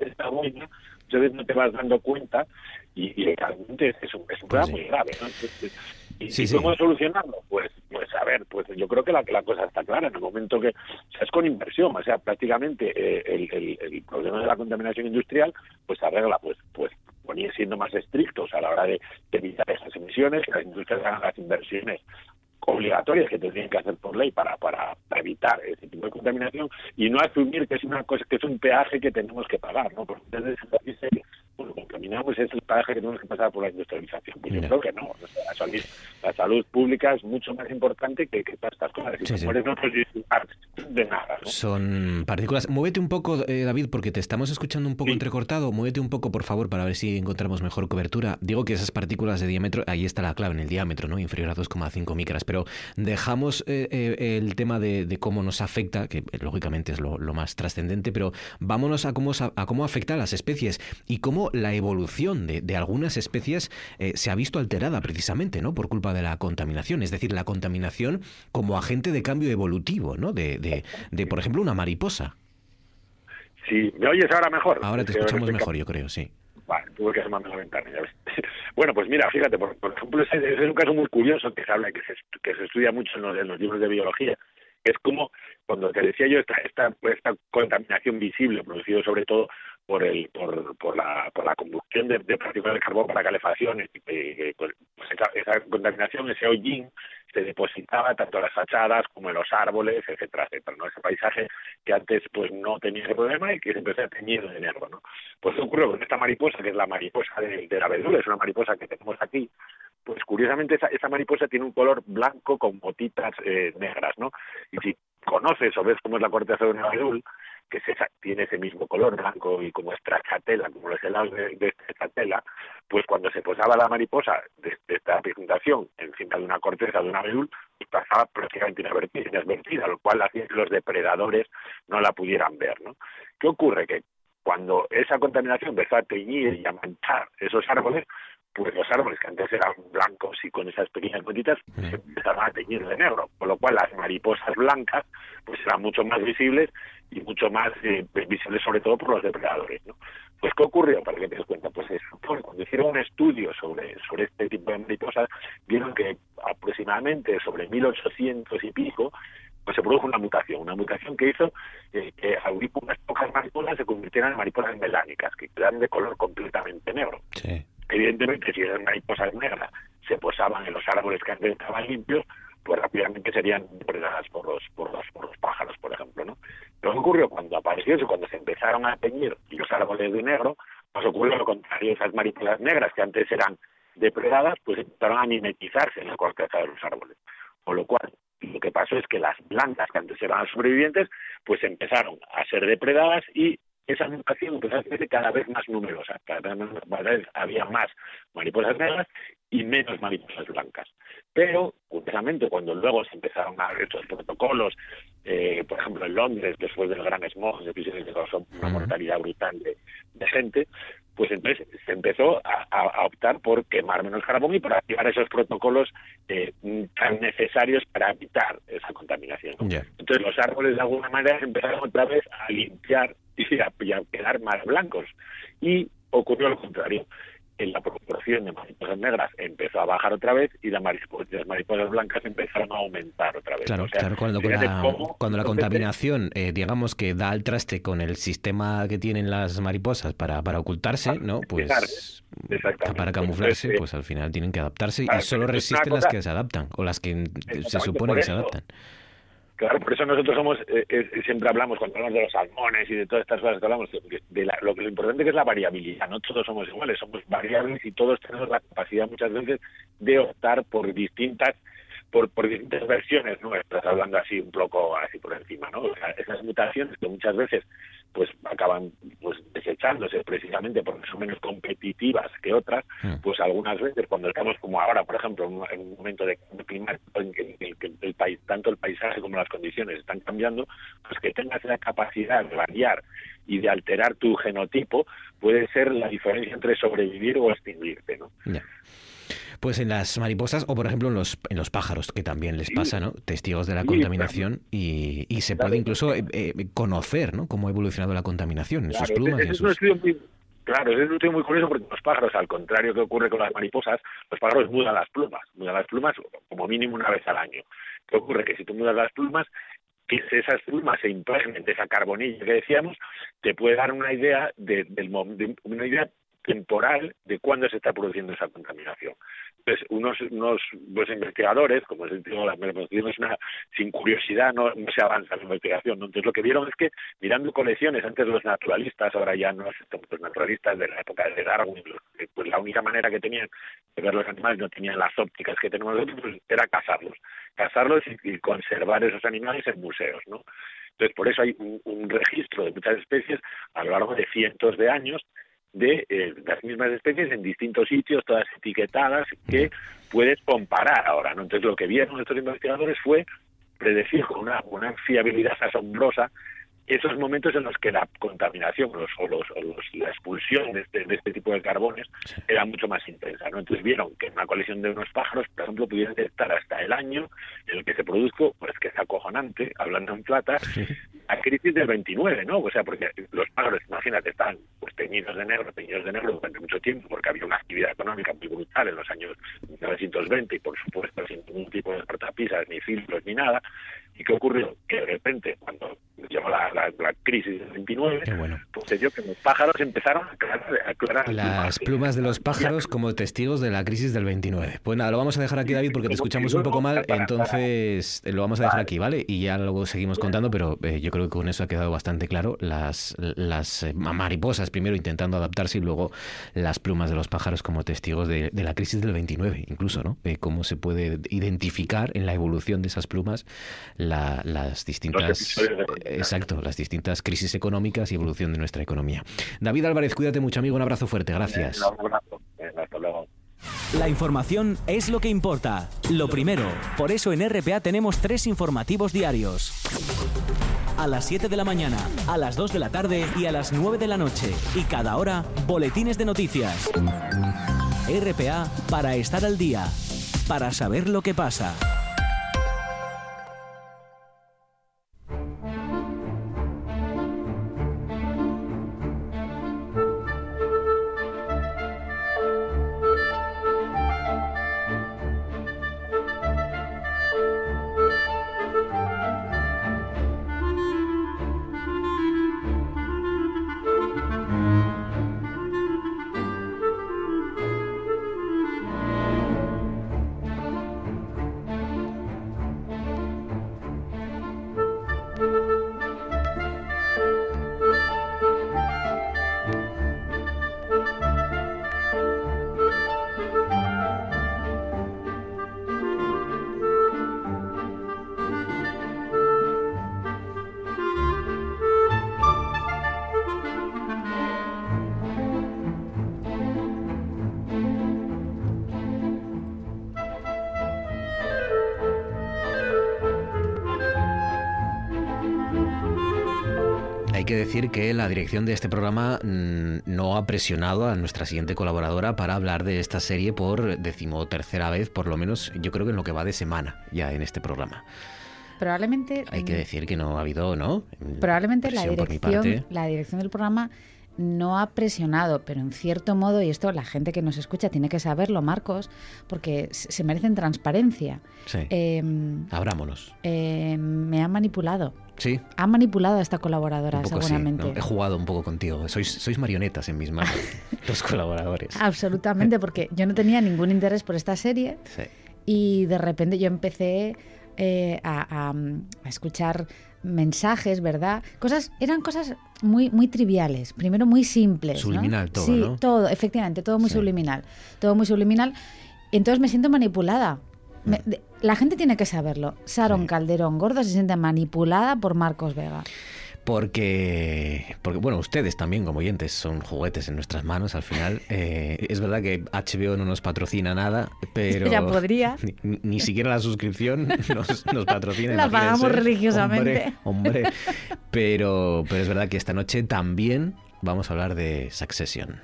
esta boina, veces no te vas dando cuenta y, realmente es un, es un problema muy grave. ¿no? Entonces, ¿Y, Sí, y sí. cómo solucionarlo? Pues, pues a ver, pues yo creo que la, la cosa está clara. En el momento que, o sea, es con inversión, o sea, prácticamente eh, el, el- el problema de la contaminación industrial, pues arregla, pues, pues ponía siendo más estrictos a la hora de, de evitar esas emisiones, que las industrias hagan las inversiones obligatorias que tendrían que hacer por ley para, para, evitar ese tipo de contaminación y no asumir que es una cosa que es un peaje que tenemos que pagar, ¿no? Porque entonces bueno, contaminamos es el peaje que tenemos que pasar por la industrialización. Pues yo creo que no. O sea, la, salud, la salud pública es mucho más importante que, que todas estas cosas. Sí, sí. no de nada, ¿no? son partículas. Muévete un poco, eh, David, porque te estamos escuchando un poco entrecortado. Muévete un poco, por favor, para ver si encontramos mejor cobertura. Digo que esas partículas de diámetro, ahí está la clave, en el diámetro, ¿no? Inferior a 2,5 micras. Pero dejamos eh, eh, el tema de, de cómo nos afecta, que eh, lógicamente es lo, lo más trascendente, pero vámonos a cómo, a cómo afecta a las especies y cómo la evolución de, de algunas especies eh, se ha visto alterada precisamente, ¿no? Por culpa de la contaminación. Es decir, la contaminación como agente de cambio evolutivo, ¿no? De, de, de, por ejemplo, una mariposa. Sí, ¿me oyes ahora mejor? Ahora te escuchamos mejor, yo creo, sí. Vale, tuve que asomarme a la ventana, ya ves. Bueno, pues mira, fíjate, por, por ejemplo, ese, ese es un caso muy curioso que se habla, que se, que se estudia mucho en los, en los libros de biología. Es como, cuando te decía yo, esta, esta, esta contaminación visible, producida sobre todo por el por, por la por la combustión de, de partículas de carbón para calefacción, eh, eh, pues esa, esa contaminación, ese hollín, se depositaba tanto en las fachadas como en los árboles, etcétera, etcétera, ¿no? Ese paisaje que antes pues no tenía ese problema y que se empezó a teñir de negro, ¿no? Pues ¿qué ocurrió con esta mariposa, que es la mariposa de, de la es una mariposa que tenemos aquí, pues curiosamente esa, esa mariposa tiene un color blanco con motitas eh, negras, ¿no? Y si conoces o ves cómo es la corteza de un abedul, que esa- tiene ese mismo color blanco y como estrachatela, como los helados de, de estrachatela, pues cuando se posaba la mariposa de, esta presentación encima de una corteza de un abedul, pues pasaba prácticamente inadvertida, inadvertida, lo cual hacía que los depredadores no la pudieran ver, ¿no? ¿Qué ocurre? Que cuando esa contaminación empezó a teñir y a manchar esos árboles, pues los árboles que antes eran blancos y con esas pequeñas motitas se empezaron a teñir de negro, con lo cual las mariposas blancas pues eran mucho más visibles y mucho más eh, visibles sobre todo por los depredadores, ¿no? Pues ¿qué ocurrió? Para que te des cuenta, pues pues, cuando hicieron un estudio sobre, sobre este tipo de mariposas, vieron que aproximadamente sobre 1800 y pico, pues se produjo una mutación, una mutación que hizo eh, que unas pocas mariposas se convirtieran en mariposas melánicas, que quedan de color completamente negro. Evidentemente, si esas mariposas negras se posaban en los árboles que antes estaban limpios, pues rápidamente serían depredadas por los, por los, por los pájaros, por ejemplo, ¿no? Pero ¿qué ocurrió? Cuando apareció eso, cuando se empezaron a teñir los árboles de negro, pues ocurrió lo contrario, esas mariposas negras que antes eran depredadas, pues empezaron a mimetizarse en la corteza de los árboles. Con lo cual, lo que pasó es que las blancas que antes eran las sobrevivientes, pues empezaron a ser depredadas y esa mutación empezó a hacerse cada vez más numerosa. Cada vez, había más mariposas negras y menos mariposas blancas. Pero, curiosamente, cuando luego se empezaron a ver estos protocolos, eh, por ejemplo en Londres, después del gran smog, de episodios que causó una mortalidad brutal de, de gente, pues entonces se empezó a, a optar por quemar menos carbón y por activar esos protocolos eh, tan necesarios para evitar esa contaminación. Entonces los árboles de alguna manera empezaron otra vez a limpiar y a, y a quedar más blancos. Y ocurrió lo contrario en la proporción de mariposas negras empezó a bajar otra vez y las mariposas, blancas empezaron a aumentar otra vez. Claro, claro cuando, la, cuando la contaminación, eh, digamos que da al traste con el sistema que tienen las mariposas para, para ocultarse, ¿no? Pues para camuflarse, pues al final tienen que adaptarse y solo resisten las que se adaptan o las que se supone que se adaptan. Claro, por eso nosotros somos, eh, eh, siempre hablamos, cuando hablamos de los salmones y de todas estas cosas que hablamos, de, lo que lo importante que es la variabilidad, no todos somos iguales, somos variables y todos tenemos la capacidad muchas veces de optar por distintas por, por distintas versiones nuestras, hablando así un poco así por encima, ¿no? esas mutaciones que muchas veces pues acaban pues desechándose precisamente porque son menos competitivas que otras, hmm. pues algunas veces cuando estamos como ahora, por ejemplo, en un momento de climático en que, el país, tanto el paisaje como las condiciones están cambiando, pues que tengas la capacidad de variar y de alterar tu genotipo puede ser la diferencia entre sobrevivir o extinguirte, ¿no? Pues en las mariposas o por ejemplo en los, en los pájaros, que también les pasa, ¿no? Testigos de la contaminación y, y, se puede incluso eh, eh, conocer, ¿no? Cómo ha evolucionado la contaminación en sus plumas. Es, muy, claro, es un estudio muy curioso porque los pájaros, al contrario que ocurre con las mariposas, los pájaros mudan las plumas, mudan las plumas como mínimo una vez al año. ¿Qué ocurre? Que si tú mudas las plumas, que esas plumas se impregnen de esa carbonilla que decíamos, te puede dar una idea de, del, de una idea temporal de cuándo se está produciendo esa contaminación. Entonces, unos, unos pues, investigadores, como es una, sin curiosidad no, se avanza la investigación. Entonces, lo que vieron es que mirando colecciones, antes los naturalistas, ahora ya no los naturalistas de la época de Darwin, pues la única manera que tenían de ver los animales, no tenían las ópticas que tenemos nosotros, pues, era cazarlos. Cazarlos y, conservar esos animales en museos, ¿no? Entonces, por eso hay un registro de muchas especies a lo largo de cientos de años de eh, las mismas especies en distintos sitios, todas etiquetadas, que puedes comparar ahora. ¿no? Entonces, lo que vieron estos investigadores fue predecir con una, una fiabilidad asombrosa esos momentos en los que la contaminación los, o, los, la expulsión de este, de este tipo de carbones era mucho más intensa. ¿no? Entonces vieron que en una colección de unos pájaros, por ejemplo, pudieron detectar hasta el año en el que se produjo, pues que es acojonante, hablando en plata, la crisis del 29, ¿no? O sea, porque los pájaros, imagínate, están pues teñidos de negro, teñidos de negro durante mucho tiempo, porque había una actividad económica muy brutal en los años 1920 y, por supuesto, sin ningún tipo de portapisas, ni filtros, ni nada. ¿Y qué ocurrió? Que de repente, cuando llegó la, la, crisis del 29, pues se dio que los pájaros empezaron a aclarar, las plumas de los pájaros como testigos de la crisis del 29. Pues nada, lo vamos a dejar aquí, David, porque te escuchamos un poco mal, entonces lo vamos a dejar aquí, ¿vale? Y ya luego seguimos contando, pero eh, yo creo que con eso ha quedado bastante claro. Las, las eh, mariposas primero intentando adaptarse y luego las plumas de los pájaros como testigos de, la crisis del 29, incluso, ¿no? Eh, cómo se puede identificar en la evolución de esas plumas las distintas exacto, las distintas crisis económicas y evolución de nuestra economía. David Álvarez, cuídate mucho, amigo, un abrazo fuerte, gracias. La información es lo que importa. Lo primero, por eso en RPA tenemos tres informativos diarios. A las 7 de la mañana, a las 2 de la tarde y a las 9 de la noche. Y cada hora, boletines de noticias. RPA para estar al día, para saber lo que pasa. Decir que la dirección de este programa mm, no ha presionado a nuestra siguiente colaboradora para hablar de esta serie por decimotercera vez, por lo menos yo creo que en lo que va de semana ya en este programa. Probablemente. Hay que decir que no ha habido, ¿no? Probablemente la dirección, la dirección del programa no ha presionado, pero en cierto modo, y esto la gente que nos escucha tiene que saberlo, Marcos, porque se merecen transparencia. Sí. Eh, Abrámonos. eh, me han manipulado. Sí. Ha manipulado a esta colaboradora, sí, seguramente. ¿no? He jugado un poco contigo. Sois, sois marionetas en mis manos, los colaboradores. Absolutamente, porque yo no tenía ningún interés por esta serie Sí. y de repente yo empecé eh, a, a- a escuchar mensajes, ¿verdad? Cosas, eran cosas muy, muy triviales, primero muy simples. ¿no? Subliminal todo, sí, ¿no? todo, efectivamente, todo muy subliminal. Todo muy subliminal. Entonces me siento manipulada. Mm. Me- de- la gente tiene que saberlo. Sharon Calderón Gordo se siente manipulada por Marcos Vega. Porque, porque, bueno, ustedes también como oyentes son juguetes en nuestras manos al final. Eh, es verdad que HBO no nos patrocina nada, pero... Ya podría. Ni, ni siquiera la suscripción nos, nos patrocina. La pagamos religiosamente. Hombre, hombre. Pero, pero es verdad que esta noche también vamos a hablar de Succession.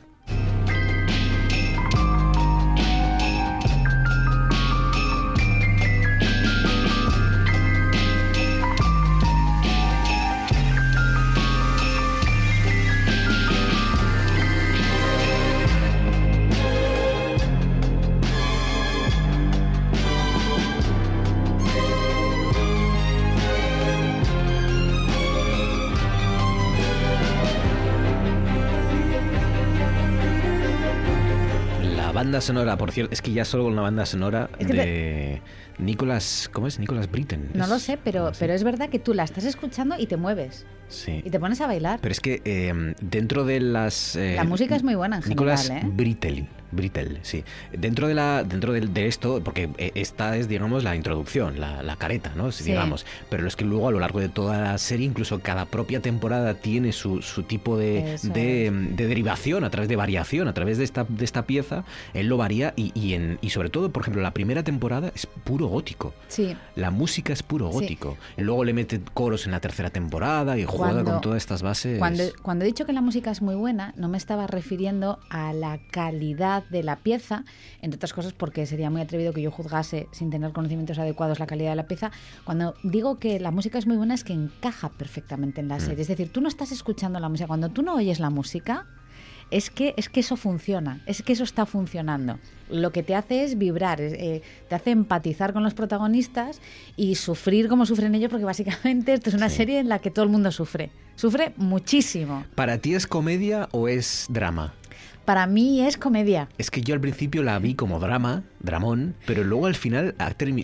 Banda sonora, por cierto, es que ya solo con la banda sonora Es que de Nicolas, ¿cómo es? Nicolas Britten. No Es- lo sé, pero, pero es verdad que tú la estás escuchando y te mueves. Sí. Y te pones a bailar. Pero es que eh, dentro de las... eh, La música es muy buena en Nicolas general, ¿eh? Brittel, Brittel, sí. Dentro de la dentro de, de esto, porque eh, esta es, digamos, la introducción, la, la careta, ¿no? Si Sí. digamos. Pero es que luego a lo largo de toda la serie, incluso cada propia temporada tiene su, su tipo de, de, de derivación, a través de variación, a través de esta, de esta pieza, él lo varía y, y, en, y sobre todo, por ejemplo, la primera temporada es puro gótico. Sí. La música es puro Sí. gótico. Y luego le mete coros en la tercera temporada y juega Cuando- con todas estas bases. Cuando, cuando he dicho que la música es muy buena, no me estaba refiriendo a la calidad de la pieza, entre otras cosas porque sería muy atrevido que yo juzgase sin tener conocimientos adecuados la calidad de la pieza. Cuando digo que la música es muy buena es que encaja perfectamente en la serie. Es decir, tú no estás escuchando la música. Cuando tú no oyes la música, es que, es que eso funciona, es que eso está funcionando. Lo que te hace es vibrar, eh, te hace empatizar con los protagonistas y sufrir como sufren ellos, porque básicamente esto es una serie en la que todo el mundo sufre. Sufre muchísimo. ¿Para ti es comedia o es drama? Para mí es comedia. Es que yo al principio la vi como drama, dramón, pero luego al final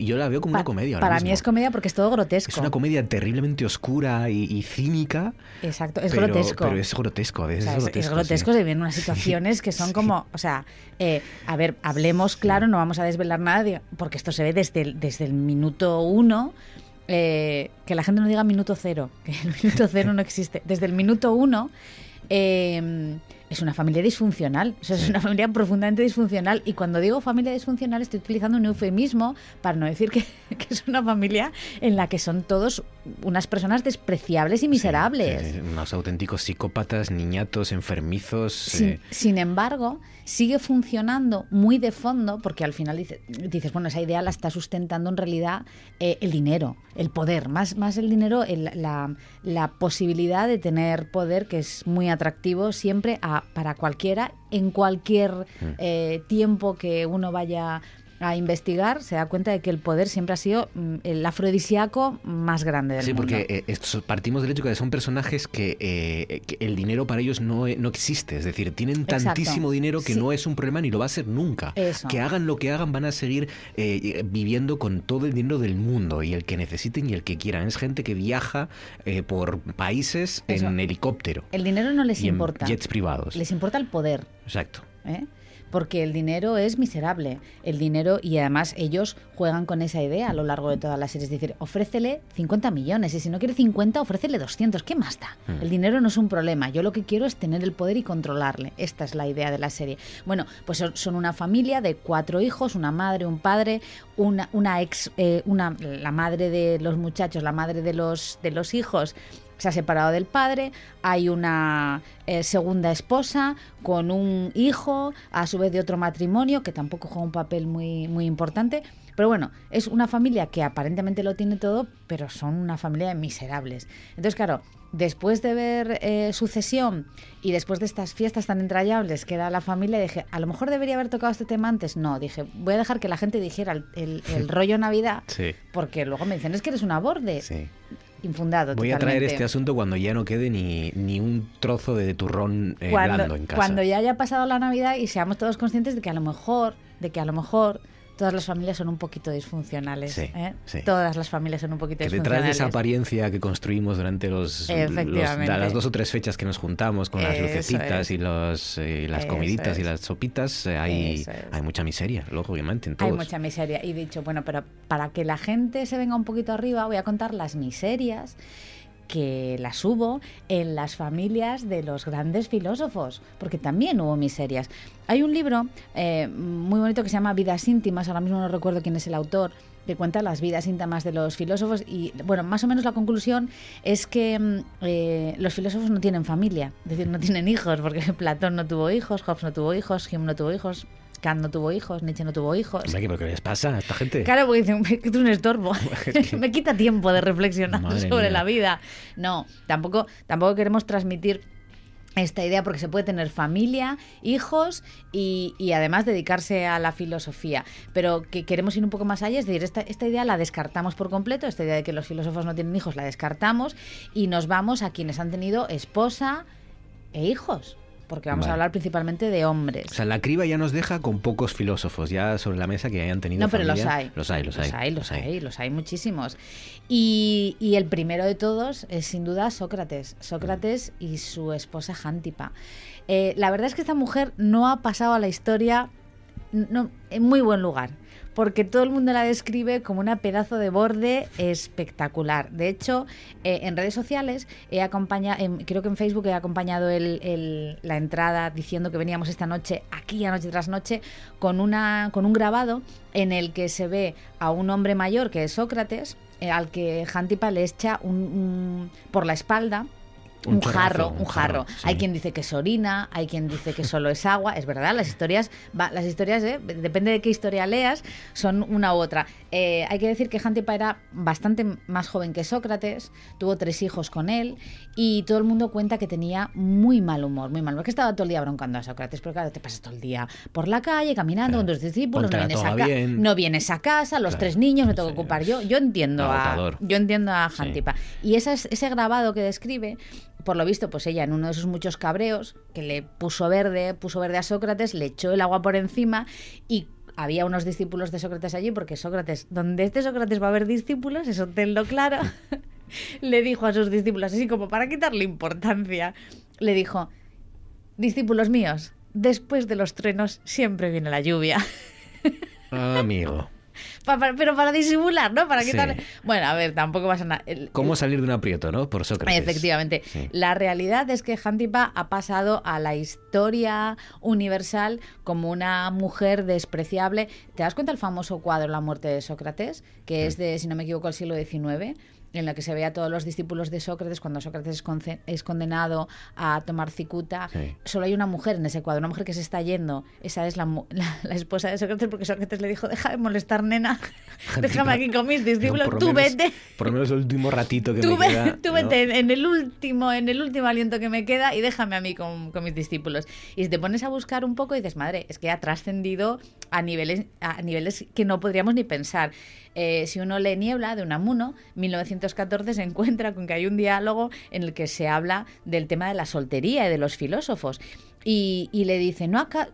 yo la veo como una comedia. ahora Para mismo. mí es comedia porque es todo grotesco. Es una comedia terriblemente oscura y, y cínica. Exacto, es pero, grotesco. Pero es grotesco, O sea, es es, grotesco. es grotesco, sí. se ven unas situaciones que son como, o sea, eh, a ver, hablemos claro, no vamos a desvelar nada, porque esto se ve desde el, desde el minuto uno, eh, que la gente no diga minuto cero, que el minuto cero no existe, desde el minuto uno eh, es una familia disfuncional, o sea, es una familia profundamente disfuncional y cuando digo familia disfuncional estoy utilizando un eufemismo para no decir que, que es una familia en la que son todos unas personas despreciables y miserables. Unos auténticos psicópatas, niñatos, enfermizos. Sin, eh, sin embargo, sigue funcionando muy de fondo porque al final dice- dices, bueno, esa idea la está sustentando en realidad eh, el dinero, el poder, más, más el dinero, el- la, la posibilidad de tener poder que es muy atractivo siempre a- para cualquiera, en cualquier eh, tiempo que uno vaya a investigar, se da cuenta de que el poder siempre ha sido mm, el afrodisíaco más grande del Sí, mundo. porque eh, partimos del hecho que son personajes que, eh, que el dinero para ellos no, e- no existe. Es decir, tienen Exacto. tantísimo dinero que Sí. no es un problema ni lo va a ser nunca. Eso. Que hagan lo que hagan, van a seguir eh, viviendo con todo el dinero del mundo y el que necesiten y el que quieran. Es gente que viaja eh, por países Eso. en helicóptero. El dinero no les y en importa. jets privados. Les importa el poder. Exacto. ¿eh? Porque el dinero es miserable. El dinero, y además ellos juegan con esa idea a lo largo de toda la serie. Es decir, ofrécele 50 millones y si no quiere 50, ofrécele 200. ¿Qué más da? Mm. El dinero no es un problema. Yo lo que quiero es tener el poder y controlarle. Esta es la idea de la serie. Bueno, pues son, son una familia de cuatro hijos, una madre, un padre, una, una ex, eh, una, la madre de los muchachos, la madre de los, de los hijos se ha separado del padre, hay una eh, segunda esposa con un hijo, a su vez de otro matrimonio, que tampoco juega un papel muy, muy importante. Pero bueno, es una familia que aparentemente lo tiene todo, pero son una familia de miserables. Entonces, claro, después de ver eh, Sucesión y después de estas fiestas tan entrañables que era la familia, dije, a lo mejor debería haber tocado este tema antes. No, dije, voy a dejar que la gente dijera el, el- el rollo Navidad, Sí. porque luego me dicen, es que eres un borde. Sí. Infundado. Voy a traer este asunto cuando ya no quede ni, ni un trozo de turrón eh, cuando, blando en casa. cuando ya haya pasado la Navidad y seamos todos conscientes de que a lo mejor, de que a lo mejor todas las familias son un poquito disfuncionales. Sí, ¿eh? sí. Todas las familias son un poquito Que detrás de disfuncionales. esa apariencia que construimos durante los, los- las dos o tres fechas que nos juntamos con las Eso lucecitas es. y los, eh, las Eso comiditas y es. las sopitas, eh, hay, es. hay mucha miseria, luego, obviamente, en Hay todos. mucha miseria. Y dicho, bueno, pero para que la gente se venga un poquito arriba, voy a contar las miserias que las hubo en las familias de los grandes filósofos, porque también hubo miserias. Hay un libro eh, muy bonito que se llama Vidas íntimas, ahora mismo no recuerdo quién es el autor, que cuenta las vidas íntimas de los filósofos y, bueno, más o menos la conclusión es que mm, eh, los filósofos no tienen familia, es decir, no tienen hijos, porque Platón no tuvo hijos, Hobbes no tuvo hijos, Hume no tuvo hijos, Kant no tuvo hijos, Nietzsche no tuvo hijos. Hombre, ¿qué- ¿pero ¿qué les pasa a esta gente? Claro, porque dicen que es un estorbo. Me quita tiempo de reflexionar Madre sobre mía. la vida. No, tampoco, tampoco queremos transmitir esta idea porque se puede tener familia, hijos y, y además dedicarse a la filosofía. Pero que queremos ir un poco más allá, es decir, esta, esta idea la descartamos por completo, esta idea de que los filósofos no tienen hijos la descartamos y nos vamos a quienes han tenido esposa e hijos. Porque vamos Vale. a hablar principalmente de hombres. O sea, la criba ya nos deja con pocos filósofos ya sobre la mesa que hayan tenido No, pero los hay. Los hay, los hay. Los hay, los hay, los hay muchísimos. Y, y el primero de todos es sin duda Sócrates. Sócrates y su esposa Jántipa. Eh, la verdad es que esta mujer no ha pasado a la historia no, en muy buen lugar. Porque todo el mundo la describe como una pedazo de borde espectacular. De hecho, eh, en redes sociales, he acompañado, creo que en Facebook he acompañado la entrada diciendo que veníamos esta noche, aquí a noche tras noche, con, una, con un grabado en el que se ve a un hombre mayor que es Sócrates, eh, al que Jántipa le echa un- por la espalda Un jarro, un jarro. jarro, sí. Hay quien dice que es orina, hay quien dice que solo es agua. Es verdad, las historias, va- las historias, eh, depende de qué historia leas, son una u otra. Eh, hay que decir que Jántipa era bastante más joven que Sócrates, tuvo tres hijos con él y todo el mundo cuenta que tenía muy mal humor, muy mal humor, que estaba todo el día broncando a Sócrates, pero claro, te pasas todo el día por la calle caminando con tus discípulos, no vienes, a toda ca- bien. no vienes a casa, los Claro, tres niños me tengo que ocupar yo. Yo entiendo a, yo entiendo a Jántipa. Y ese grabado que describe, por lo visto, pues ella en uno de esos muchos cabreos, que le puso verde, puso verde a Sócrates, le echó el agua por encima y había unos discípulos de Sócrates allí, porque Sócrates, donde este Sócrates va a haber discípulos, eso tenlo claro, le dijo a sus discípulos, así como para quitarle importancia, le dijo, discípulos míos, después de los truenos siempre viene la lluvia. Amigo. Pa- pa- pero para disimular, ¿no? Para Sí. quitarle... Bueno, a ver, tampoco pasa nada. El- ¿Cómo salir de un aprieto, no? Por Sócrates. Efectivamente. Sí. La realidad es que Jántipa ha pasado a la historia universal como una mujer despreciable. ¿Te das cuenta el famoso cuadro La muerte de Sócrates? Que es de, si no me equivoco, el siglo XIX en la que se ve a todos los discípulos de Sócrates cuando Sócrates es, condenado a tomar cicuta. Sí. Solo hay una mujer en ese cuadro, una mujer que se está yendo. Esa es la, mu- la- la esposa de Sócrates porque Sócrates le dijo, deja de molestar, nena. Déjame aquí con mis discípulos, tú menos- vete. Por lo menos el último ratito que Tú, me queda. tú vete en, en el último, en el último aliento que me queda y déjame a mí con, con mis discípulos. Y si te pones a buscar un poco y dices, madre, es que ha trascendido a niveles, a niveles que no podríamos ni pensar. Eh, si uno lee Niebla de Unamuno, 1914 se encuentra con que hay un diálogo en el que se habla del tema de la soltería y de los filósofos. Y, y le dice, no acá,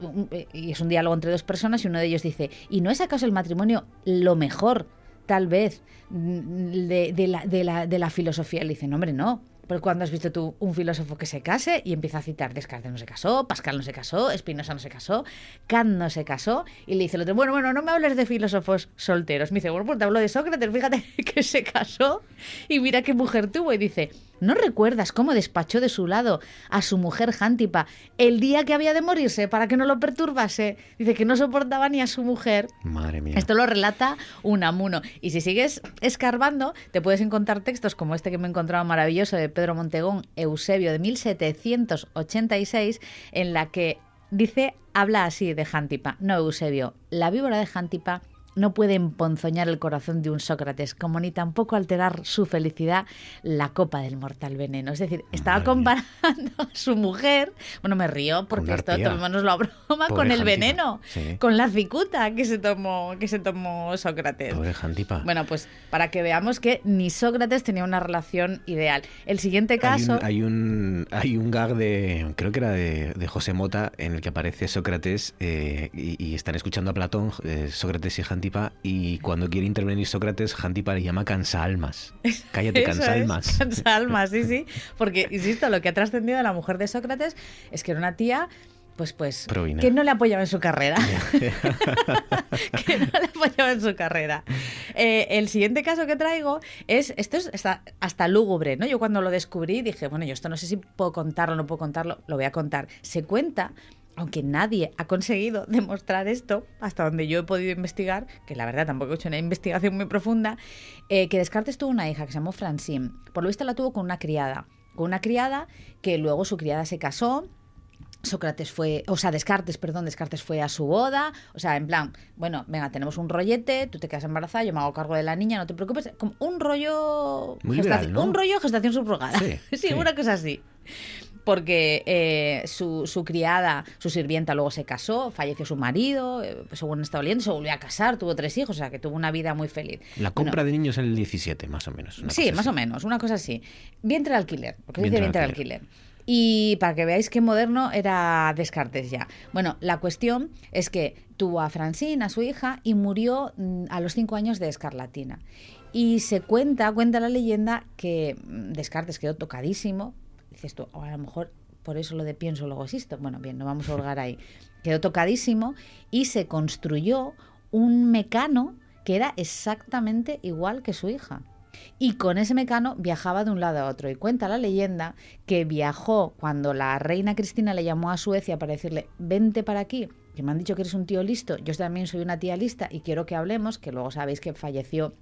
y es un diálogo entre dos personas y uno de ellos dice, ¿y no es acaso el matrimonio lo mejor tal vez, de, de la, de la- de la filosofía. Le dice, no, hombre, no. Pero cuando has visto tú un filósofo que se case y empieza a citar Descartes no se casó, Pascal no se casó, Spinoza no se casó, Kant no se casó, y le dice el otro, bueno, bueno, no me hables de filósofos solteros. Me dice, bueno, pues te hablo de Sócrates, fíjate que se casó y mira qué mujer tuvo. Y dice, ¿No recuerdas cómo despachó de su lado a su mujer Jántipa el día que había de morirse para que no lo perturbase? Dice que no soportaba ni a su mujer. Madre mía. Esto lo relata Unamuno. Y si sigues escarbando, te puedes encontrar textos como este que me he encontrado maravilloso de Pedro Montegón, Eusebio, de 1786, en la que dice, habla así de Jántipa. No, Eusebio, la víbora de Jántipa no puede emponzoñar el corazón de un Sócrates, como ni tampoco alterar su felicidad la copa del mortal veneno. Es decir, estaba comparando a su mujer, bueno, me río porque esto arpía. tomémonos la broma, Pobre con el Jántipa. veneno, Sí. con la cicuta que se tomó, que se tomó Sócrates. Pobre Jantipa. Bueno, pues para que veamos que ni Sócrates tenía una relación ideal. El siguiente Hay caso... un, hay, un, hay un gag de, creo que era de, de José Mota, en el que aparece Sócrates eh, y, y están escuchando a Platón, eh, Sócrates y Jantipa, y cuando quiere intervenir Sócrates, Jantipa le llama cansa-almas. Cállate, es, cansa-almas. cansa-almas, sí, sí. Porque, insisto, lo que ha trascendido de la mujer de Sócrates es que era una tía, pues, pues, Provina. que no le apoyaba en su carrera. que no le apoyaba en su carrera. Eh, el siguiente caso que traigo es, esto es hasta, hasta lúgubre, ¿no? Yo cuando lo descubrí dije, bueno, yo esto no sé si puedo contarlo o no puedo contarlo, lo voy a contar. Se cuenta aunque nadie ha conseguido demostrar esto, hasta donde yo he podido investigar, que la verdad tampoco he hecho una investigación muy profunda, eh, que Descartes tuvo una hija que se llamó Francine. Por lo visto la tuvo con una criada. Con una criada que luego su criada se casó. Sócrates fue, o sea, Descartes, perdón, Descartes fue a su boda, o sea, en plan, bueno, venga, tenemos un rollete, tú te quedas embarazada, yo me hago cargo de la niña, no te preocupes, como un rollo, Muy gestaci- liberal, ¿no? un rollo gestación subrogada, Sí, sí, sí. una cosa así porque eh, su, su criada, su sirvienta luego se casó, falleció su marido, eh, según estaba leyendo, se volvió a casar, tuvo tres hijos, o sea que tuvo una vida muy feliz. La compra de niños en el 17, más o menos. Sí, más así. o menos, una cosa así. Vientre de alquiler, porque se dice Vientre vientre de de alquiler. Y para que veáis qué moderno era Descartes ya. Bueno, la cuestión es que tuvo a Francine, a su hija, y murió mm, a los cinco años de escarlatina. Y se cuenta, cuenta la leyenda, que mm, Descartes quedó tocadísimo. Dices tú, "O a lo mejor por eso lo de pienso luego existo. Bueno, bien, no vamos a holgar ahí. Quedó tocadísimo y se construyó un mecano que era exactamente igual que su hija. Y con ese mecano viajaba de un lado a otro. Y cuenta la leyenda que viajó cuando la reina Cristina le llamó a Suecia para decirle, vente para aquí, que me han dicho que eres un tío listo, yo también soy una tía lista y quiero que hablemos, que luego sabéis que falleció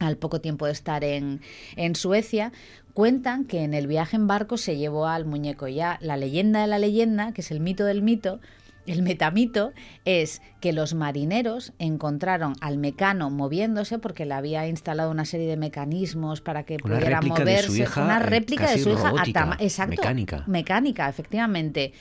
al poco tiempo de estar en, en Suecia, cuentan que en el viaje en barco se llevó al muñeco. Ya la leyenda de la leyenda, que es el mito del mito, el metamito es que los marineros encontraron al mecano moviéndose porque le había instalado una serie de mecanismos para que Una pudiera moverse. hija, una eh, réplica de su hija a robótica, Exacto. mecánica. Mecánica, efectivamente.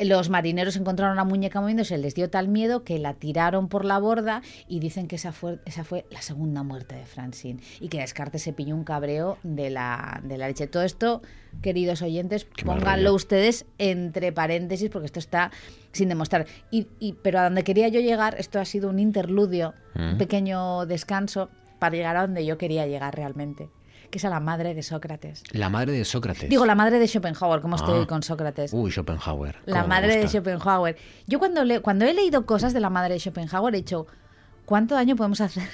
Los marineros encontraron la muñeca moviéndose, les dio tal miedo que la tiraron por la borda y dicen que esa fue, esa fue la segunda muerte de Francine y que Descartes se pilló un cabreo de la, de la leche. Todo esto, queridos oyentes, pónganlo maravilla. ustedes entre paréntesis porque esto está sin demostrar. Y, y- pero a donde quería yo llegar, esto ha sido un interludio, un Mm. pequeño descanso para llegar a donde yo quería llegar realmente, que es a la madre de Sócrates. La madre de Sócrates. Digo, la madre de Schopenhauer, como estoy Ah. hoy con Sócrates. Uy, Schopenhauer. La madre de. Schopenhauer. Yo cuando, le, cuando he leído cosas de la madre de Schopenhauer he dicho, ¿cuánto daño podemos hacer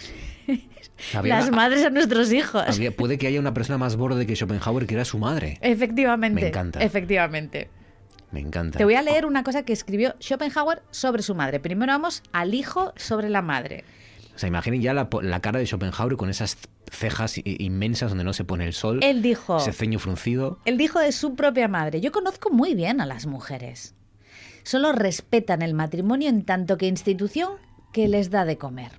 Había- las madres a nuestros hijos? había- puede que haya una persona más borde que Schopenhauer que era su madre. Efectivamente. Me encanta. Efectivamente. Me encanta. Te voy a leer una cosa que escribió Schopenhauer sobre su madre. Primero vamos al hijo sobre la madre. O sea, imaginen ya la, la cara de Schopenhauer con esas cejas inmensas donde no se pone el sol. Él dijo, Ese ceño fruncido. él dijo de su propia madre, yo conozco muy bien a las mujeres. Solo respetan el matrimonio en tanto que institución que les da de comer.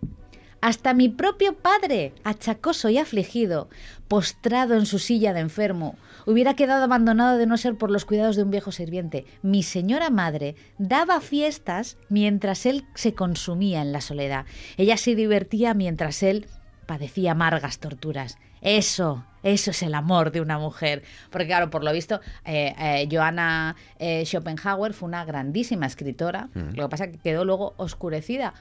Hasta mi propio padre, achacoso y afligido, postrado en su silla de enfermo, hubiera quedado abandonado de no ser por los cuidados de un viejo sirviente. Mi señora madre daba fiestas mientras él se consumía en la soledad. Ella se divertía mientras él padecía amargas torturas. Eso, eso es el amor de una mujer. Porque claro, por lo visto, eh, eh, Johanna eh, Schopenhauer fue una grandísima escritora. Mm. Lo que pasa es que quedó luego oscurecida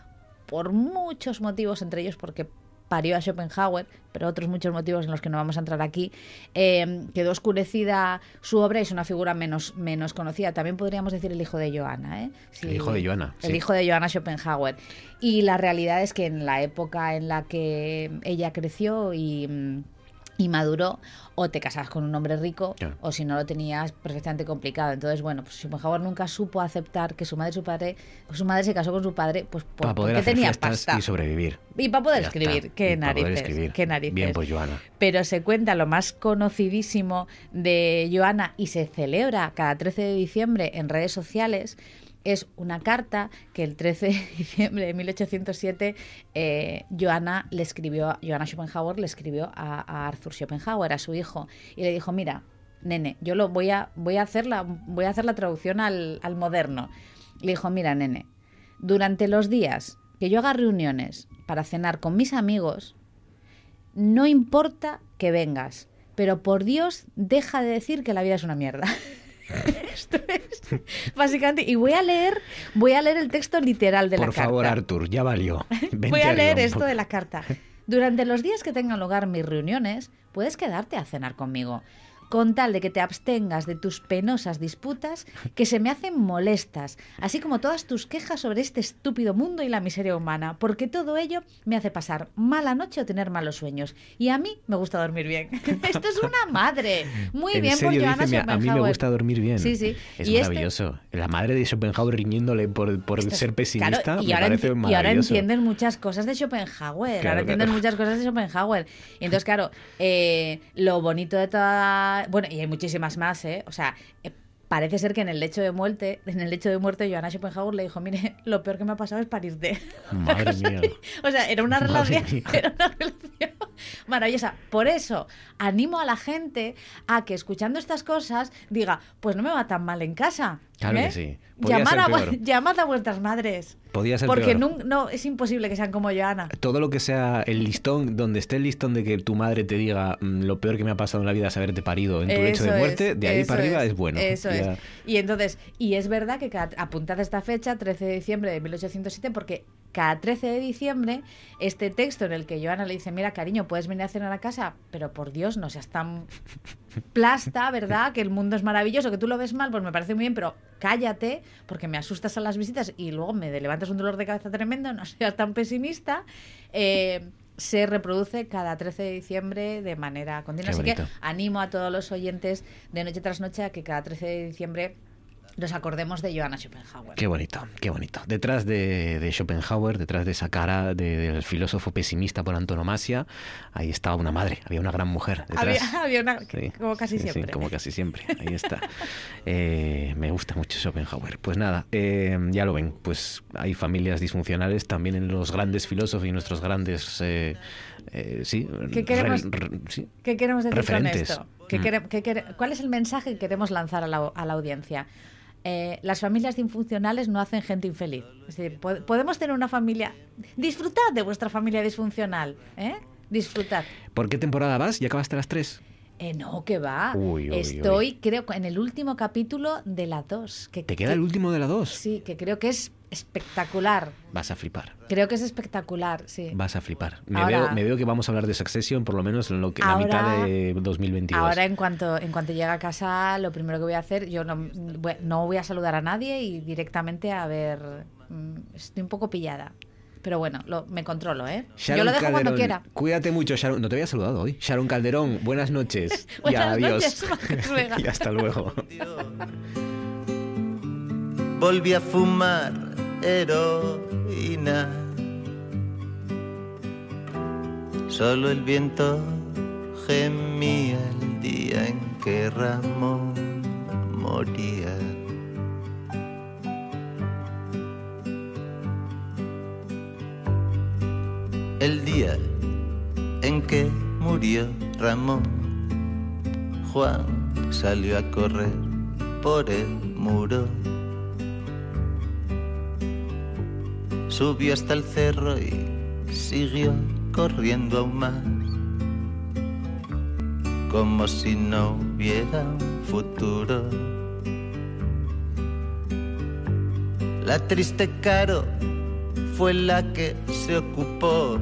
por muchos motivos, entre ellos porque parió a Schopenhauer, pero otros muchos motivos en los que no vamos a entrar aquí, eh, quedó oscurecida su obra y es una figura menos, menos conocida. También podríamos decir el hijo de Johanna. ¿eh? Sí, El hijo de Johanna, El sí. hijo de Johanna Schopenhauer. Y la realidad es que en la época en la que ella creció y... y maduró, o te casabas con un hombre rico, Claro. o si no lo tenías perfectamente complicado. Entonces, bueno, pues Schopenhauer nunca supo aceptar que su madre y su padre, su madre se casó con su padre, pues por- Para poder porque hacer tenía pasta. y sobrevivir. Y para poder Ya escribir, está. qué Y poder narices, escribir. qué narices. Bien, pues Joana. Pero se cuenta lo más conocidísimo de Joana y se celebra cada 13 de diciembre en redes sociales. Es una carta que el 13 de diciembre de 1807 eh, Johanna escribió, Schopenhauer le escribió a, a Arthur Schopenhauer, a su hijo, y le dijo, mira, nene, yo lo voy a, voy a hacer la, voy a hacer la traducción al, al moderno. Le dijo, mira, nene, durante los días que yo haga reuniones para cenar con mis amigos, no importa que vengas, pero por Dios, deja de decir que la vida es una mierda. Esto es básicamente y voy a leer voy a leer el texto literal de la Por carta. favor, Artur, ya valió. Vente Voy a leer esto de la carta. Durante los días que tengan lugar mis reuniones, puedes quedarte a cenar conmigo, con tal de que te abstengas de tus penosas disputas que se me hacen molestas, así como todas tus quejas sobre este estúpido mundo y la miseria humana, porque todo ello me hace pasar mala noche o tener malos sueños. Y a mí me gusta dormir bien. Esto es una madre. Muy en bien por serio, Johanna dice, "Mira, a mí me Schopenhauer". gusta dormir bien. Sí, sí. Es Y este- maravilloso. La madre de Schopenhauer riñéndole por, por ser pesimista Claro, y, me ahora parece enti- y ahora maravilloso. entienden muchas cosas de Schopenhauer. Claro, ahora entienden claro. muchas cosas de Schopenhauer. Y entonces, claro, eh, lo bonito de toda. Bueno, y hay muchísimas más, ¿eh? O sea. eh, Parece ser que en el lecho de muerte, en el lecho de muerte, Johanna Schopenhauer le dijo, mire, lo peor que me ha pasado es parirte. Madre mía. O sea, era una relación, era una relación maravillosa. Por eso, animo a la gente a que escuchando estas cosas diga, pues no me va tan mal en casa. Claro ¿eh? que sí. Podía Llamad ser a, llamad vuestras madres. Podía ser Porque peor. no, es imposible que sean como Joana. Todo lo que sea el listón, donde esté el listón de que tu madre te diga "Mm, lo peor que me ha pasado en la vida es haberte parido en tu lecho Eso de muerte, es, de ahí para arriba es, bueno. Eso Ya- es. Y entonces, y es verdad que apuntad esta fecha, 13 de diciembre de 1807, porque cada 13 de diciembre, este texto en el que Joana le dice, mira, cariño, puedes venir a cenar a casa, pero por Dios, no seas tan plasta, ¿verdad? Que el mundo es maravilloso, que tú lo ves mal, pues me parece muy bien, pero cállate, porque me asustas a las visitas y luego me levantas un dolor de cabeza tremendo, no seas tan pesimista. Eh, se reproduce cada 13 de diciembre de manera continua. Así que animo a todos los oyentes de Noche tras Noche a que cada 13 de diciembre nos acordemos de Johanna Schopenhauer. Qué bonito, qué bonito. Detrás de, de Schopenhauer, detrás de esa cara de- del filósofo pesimista por antonomasia, ahí estaba una madre, había una gran mujer detrás. Había, había una, Sí, como casi sí, sí, siempre. como casi siempre. Ahí está. Eh, me gusta mucho Schopenhauer. Pues nada, eh, ya lo ven. Pues hay familias disfuncionales también en los grandes filósofos y nuestros grandes. eh, eh, sí, ¿Qué queremos- re- re- sí, ¿Qué queremos decir referentes. con esto? ¿Qué Mm. quere- qué quere- ¿Cuál es el mensaje que queremos lanzar a la, a la audiencia? Eh, las familias disfuncionales no hacen gente infeliz. Es decir, po- podemos tener una familia. Disfrutad de vuestra familia disfuncional. ¿eh? Disfrutad. ¿Por qué temporada vas? ¿Ya acabaste las tres? Eh, no, que va. Uy, uy, Estoy, creo, en el último capítulo de la 2. Que, ¿Te queda que- el último de la dos? Sí, que creo que es espectacular. Vas a flipar. Creo que es espectacular, sí. Vas a flipar. Me, Ahora- veo, me veo que vamos a hablar de Succession por lo menos en lo que, la Ahora- mitad de 2022. Ahora, en cuanto, en cuanto llegue a casa, lo primero que voy a hacer, yo no, no voy a saludar a nadie y directamente a ver. mm, Estoy un poco pillada. Pero bueno, lo- me controlo, ¿eh? Sharon yo lo dejo cuando Calderón, quiera. Cuídate mucho, Sharon. No te había saludado hoy. Sharon Calderón, buenas noches. y Buenas adiós. noches, y hasta luego. Volví a fumar heroína. Solo el viento gemía el día en que Ramón moría. El día en que murió Ramón, Juan salió a correr por el muro. Subió hasta el cerro y siguió corriendo aún más, como si no hubiera un futuro. La triste Caro fue la que se ocupó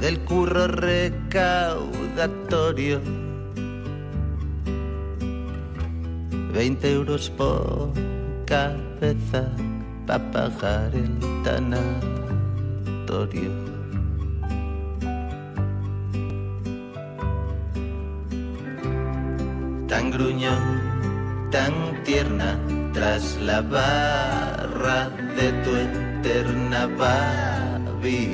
del curro recaudatorio. 20 euros por cabeza para pagar el tanatorio. Tan gruñón, tan tierna, tras la barra de tu eterna Babilón.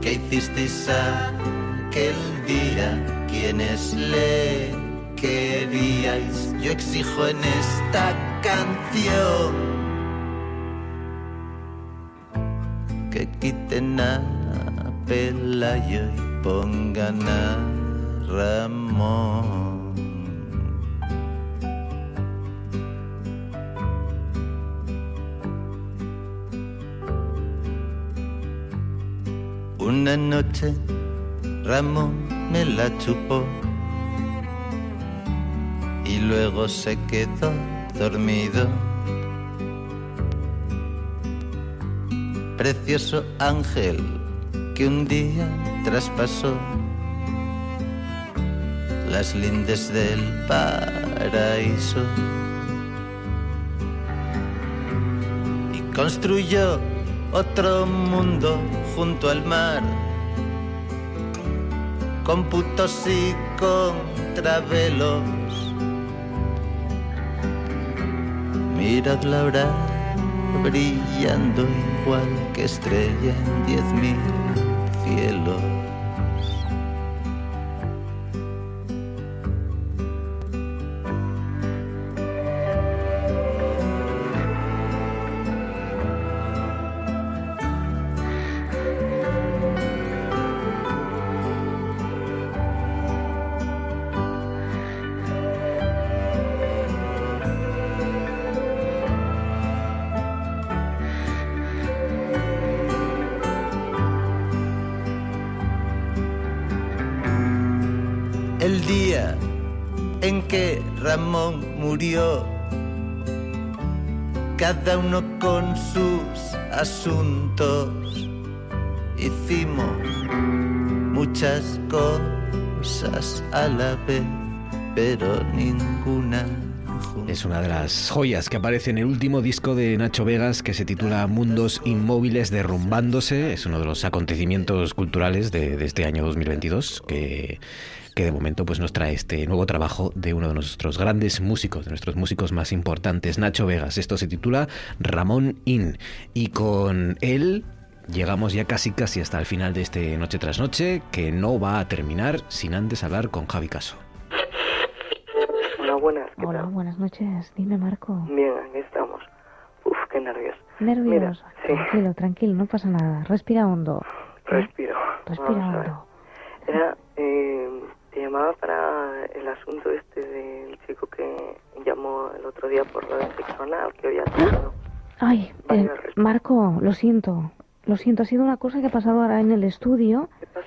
¿Qué hicisteis aquel día? ¿Quiénes le queríais? Yo exijo en esta canción que quiten a Pelayo y pongan a Ramón. Una noche Ramón me la chupó luego se quedó dormido. Precioso ángel que un día traspasó las lindes del paraíso y construyó otro mundo junto al mar con putos y contravelos. Mirad la hora brillando igual que estrella en diez mil cielos. Asuntos, hicimos muchas cosas a la vez, pero ninguna Es una de las joyas que aparece en el último disco de Nacho Vegas que se titula Mundos Inmóviles Derrumbándose. Es uno de los acontecimientos culturales de, de este año 2022 que, que de momento pues, nos trae este nuevo trabajo de uno de nuestros grandes músicos, de nuestros músicos más importantes, Nacho Vegas. Esto se titula Ramón In. Y con él llegamos ya casi casi hasta el final de este Noche tras Noche, que no va a terminar sin antes hablar con Javi Caso. Hola, buenas. ¿qué Hola, tal? buenas noches. Dime, Marco. Bien, aquí estamos. Uf, qué nervios. Nervios. Mira, sí, Tranquilo, tranquilo, no pasa nada. Respira hondo. respiro. Respira hondo. Era, eh, te llamaba para el asunto este del chico que llamó el otro día por lo del sexo anal, que hoy ha tenido. Ay, eh, Marco, lo siento. Lo siento, ha sido una cosa que ha pasado ahora en el estudio. ¿Qué pasó?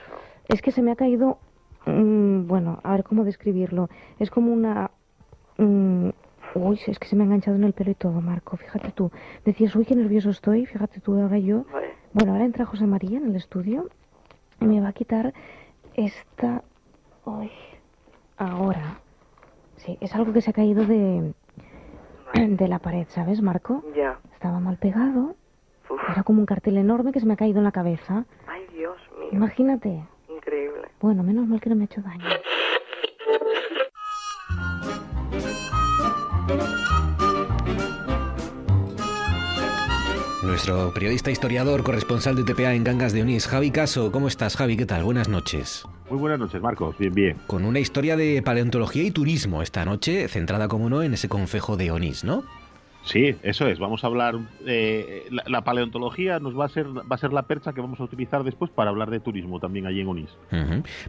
Es que se me ha caído. mm, bueno, a ver cómo describirlo. Es como una. mm, uy, es que se me ha enganchado en el pelo y todo, Marco. Fíjate tú. Decías, uy, qué nervioso estoy. Fíjate tú, ahora yo. Vale. Bueno, ahora entra José María en el estudio y me va a quitar esta. Uy, ahora. Sí, es algo que se ha caído de. de la pared, ¿sabes, Marco? Ya. Estaba mal pegado. Uf. Era como un cartel enorme que se me ha caído en la cabeza. Ay, Dios mío. Imagínate. Increíble. Bueno, menos mal que no me ha hecho daño. Nuestro periodista historiador, corresponsal de TPA en Gangas de Onís, Javi Caso. ¿Cómo estás, Javi? ¿Qué tal? Buenas noches. Muy buenas noches, Marcos. Bien, bien. Con una historia de paleontología y turismo esta noche, centrada, como no, en ese concejo de Onís, ¿no? Sí, eso es. Vamos a hablar. eh, la, la paleontología nos va a ser va a ser la percha que vamos a utilizar después para hablar de turismo también allí en Onís.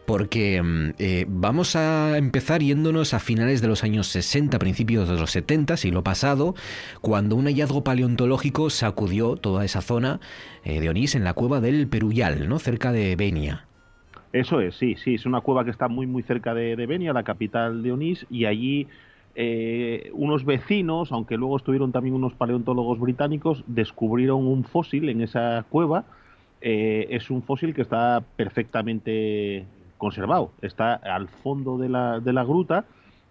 Porque mm, eh, vamos a empezar yéndonos a finales de los años 60, principios de los 70, siglo pasado, cuando un hallazgo paleontológico sacudió toda esa zona eh, de Onís en la cueva del Peruyal, ¿no? Cerca de Benia. Eso es, sí, sí. Es una cueva que está muy muy cerca de, de Benia, la capital de Onís, y allí eh, unos vecinos, aunque luego estuvieron también unos paleontólogos británicos, descubrieron un fósil en esa cueva. Eh, es un fósil que está perfectamente conservado. Está al fondo de la, gruta,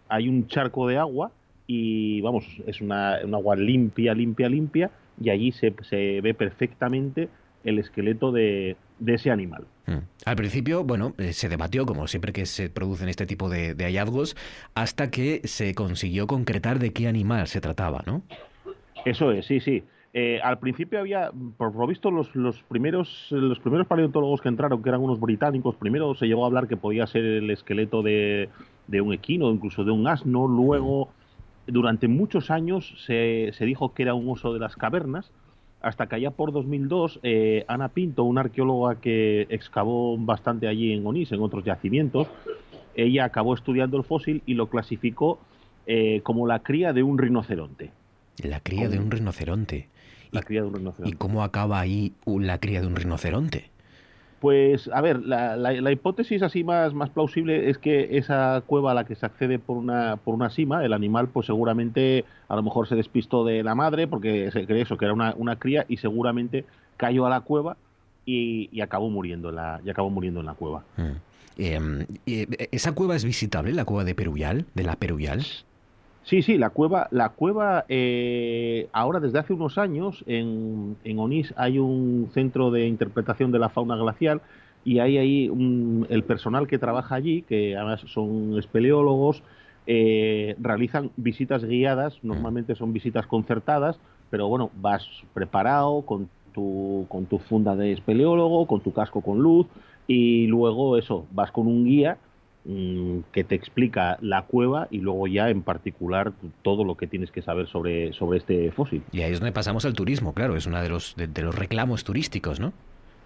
hay un charco de agua y vamos, es una, un agua limpia, limpia, limpia, y allí se ve perfectamente el esqueleto de, de ese animal. Mm. Al principio, bueno, eh, se debatió, como siempre que se producen este tipo de, de hallazgos, hasta que se consiguió concretar de qué animal se trataba, ¿no? Eso es, sí, sí. Eh, al principio había, por lo visto, los, los, primeros, los primeros paleontólogos que entraron, que eran unos británicos, primero se llegó a hablar que podía ser el esqueleto de, de un equino, incluso de un asno. Luego, durante muchos años, se, se dijo que era un oso de las cavernas, hasta que allá por 2002, eh, Ana Pinto, una arqueóloga que excavó bastante allí en Onís, en otros yacimientos, ella acabó estudiando el fósil y lo clasificó eh, como la cría de un rinoceronte. La cría de un rinoceronte. La cría de un rinoceronte. ¿Y cómo acaba ahí u- la cría de un rinoceronte? Pues, a ver, la, la- hipótesis así más, más plausible es que esa cueva a la que se accede por una, por una sima, el animal, pues seguramente a lo mejor se despistó de la madre porque se cree eso, que era una, una cría y seguramente cayó a la cueva y, y acabó muriendo en la, y acabó muriendo en la cueva. Mm. Eh, eh, ¿Esa cueva es visitable, la cueva de Peruvial, de la Peruvial? Sí, sí, la cueva, la cueva eh, ahora desde hace unos años en, en Onís hay un centro de interpretación de la fauna glacial y hay ahí un- el personal que trabaja allí, que además son espeleólogos, eh, realizan visitas guiadas, normalmente son visitas concertadas, pero bueno, vas preparado con tu, con tu funda de espeleólogo, con tu casco con luz y luego eso, vas con un guía mm, que te explica la cueva y luego ya en particular todo lo que tienes que saber sobre, sobre este fósil. Y ahí es donde pasamos al turismo, claro, es uno de los, de, de los reclamos turísticos, ¿no?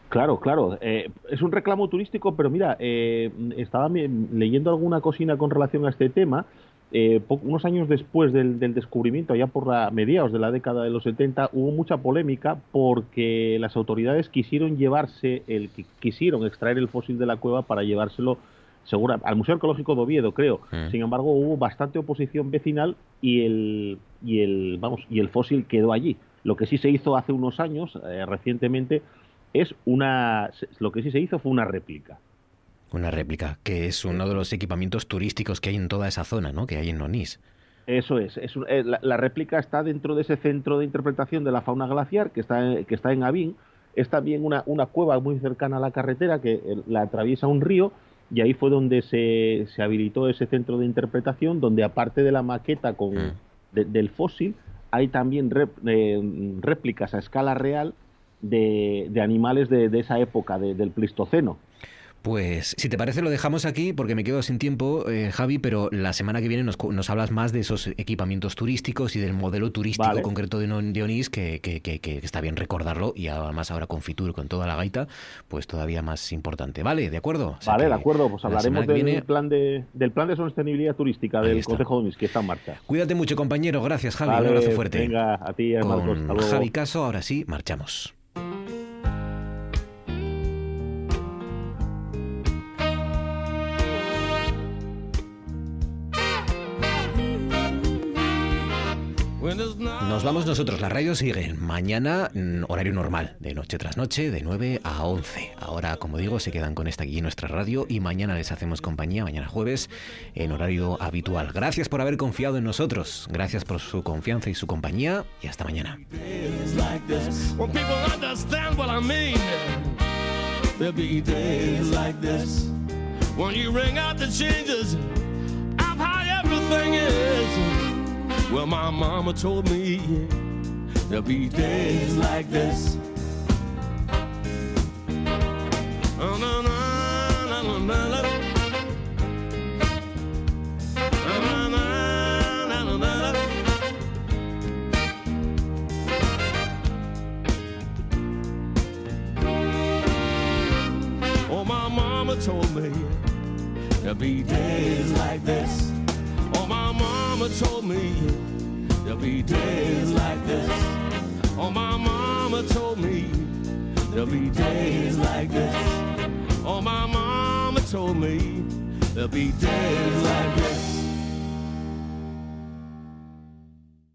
Claro, claro. eh, es un reclamo turístico, pero mira, eh, estaba leyendo alguna cocina con relación a este tema. eh, unos años después del, del descubrimiento, allá por la mediados de la década de los 70, hubo mucha polémica porque las autoridades quisieron llevarse, el qui- quisieron extraer el fósil de la cueva para llevárselo segura, al Museo Arqueológico de Oviedo, creo. Mm. Sin embargo, hubo bastante oposición vecinal y el, y el, vamos, y el fósil quedó allí. Lo que sí se hizo hace unos años, eh, recientemente, es una, lo que sí se hizo fue una réplica. Una réplica, que es uno de los equipamientos turísticos que hay en toda esa zona, ¿no? Que hay en Onís. Eso es, es eh, la, la réplica está dentro de ese centro de interpretación de la fauna glaciar que está, en- que está en Avín. Es también una, una cueva muy cercana a la carretera que eh, la atraviesa un río y ahí fue donde se, se habilitó ese centro de interpretación donde aparte de la maqueta con, de- del fósil hay también rep- eh, réplicas a escala real de, de animales de, de esa época, de- del Pleistoceno. Pues si te parece lo dejamos aquí porque me quedo sin tiempo, eh, Javi, pero la semana que viene nos, nos hablas más de esos equipamientos turísticos y del modelo turístico Vale. concreto de, Non- de Onís, que, que- que- que está bien recordarlo y además ahora con Fitur, con toda la gaita, pues todavía más importante. ¿Vale? ¿De acuerdo? O sea Vale, de acuerdo, pues la hablaremos del, viene- plan de, del plan de sostenibilidad turística del. Consejo de Onís, que está en marcha. Cuídate mucho, compañero. Gracias, Javi. Vale, Un abrazo fuerte. Venga, a ti, Con Marcos. Hasta luego. Javi Caso, ahora sí, marchamos. Nos vamos nosotros, la radio sigue. Mañana, mm, horario normal, de noche tras noche, de 9 a 11. Ahora, como digo, se quedan con esta aquí en nuestra radio y mañana les hacemos compañía, mañana jueves, en horario habitual. Gracias por haber confiado en nosotros, gracias por su confianza y su compañía y hasta mañana. Well, my mama told me there'll be days like this. Oh, no, no, no, no, no, no. Oh, no, no, no, no, no, no. Oh, my mama told me there'll be days like this. Oh, my mama told me there'll be days like this. Oh, my mama told me there'll be days like this. Oh, my mama told me there'll be days like this.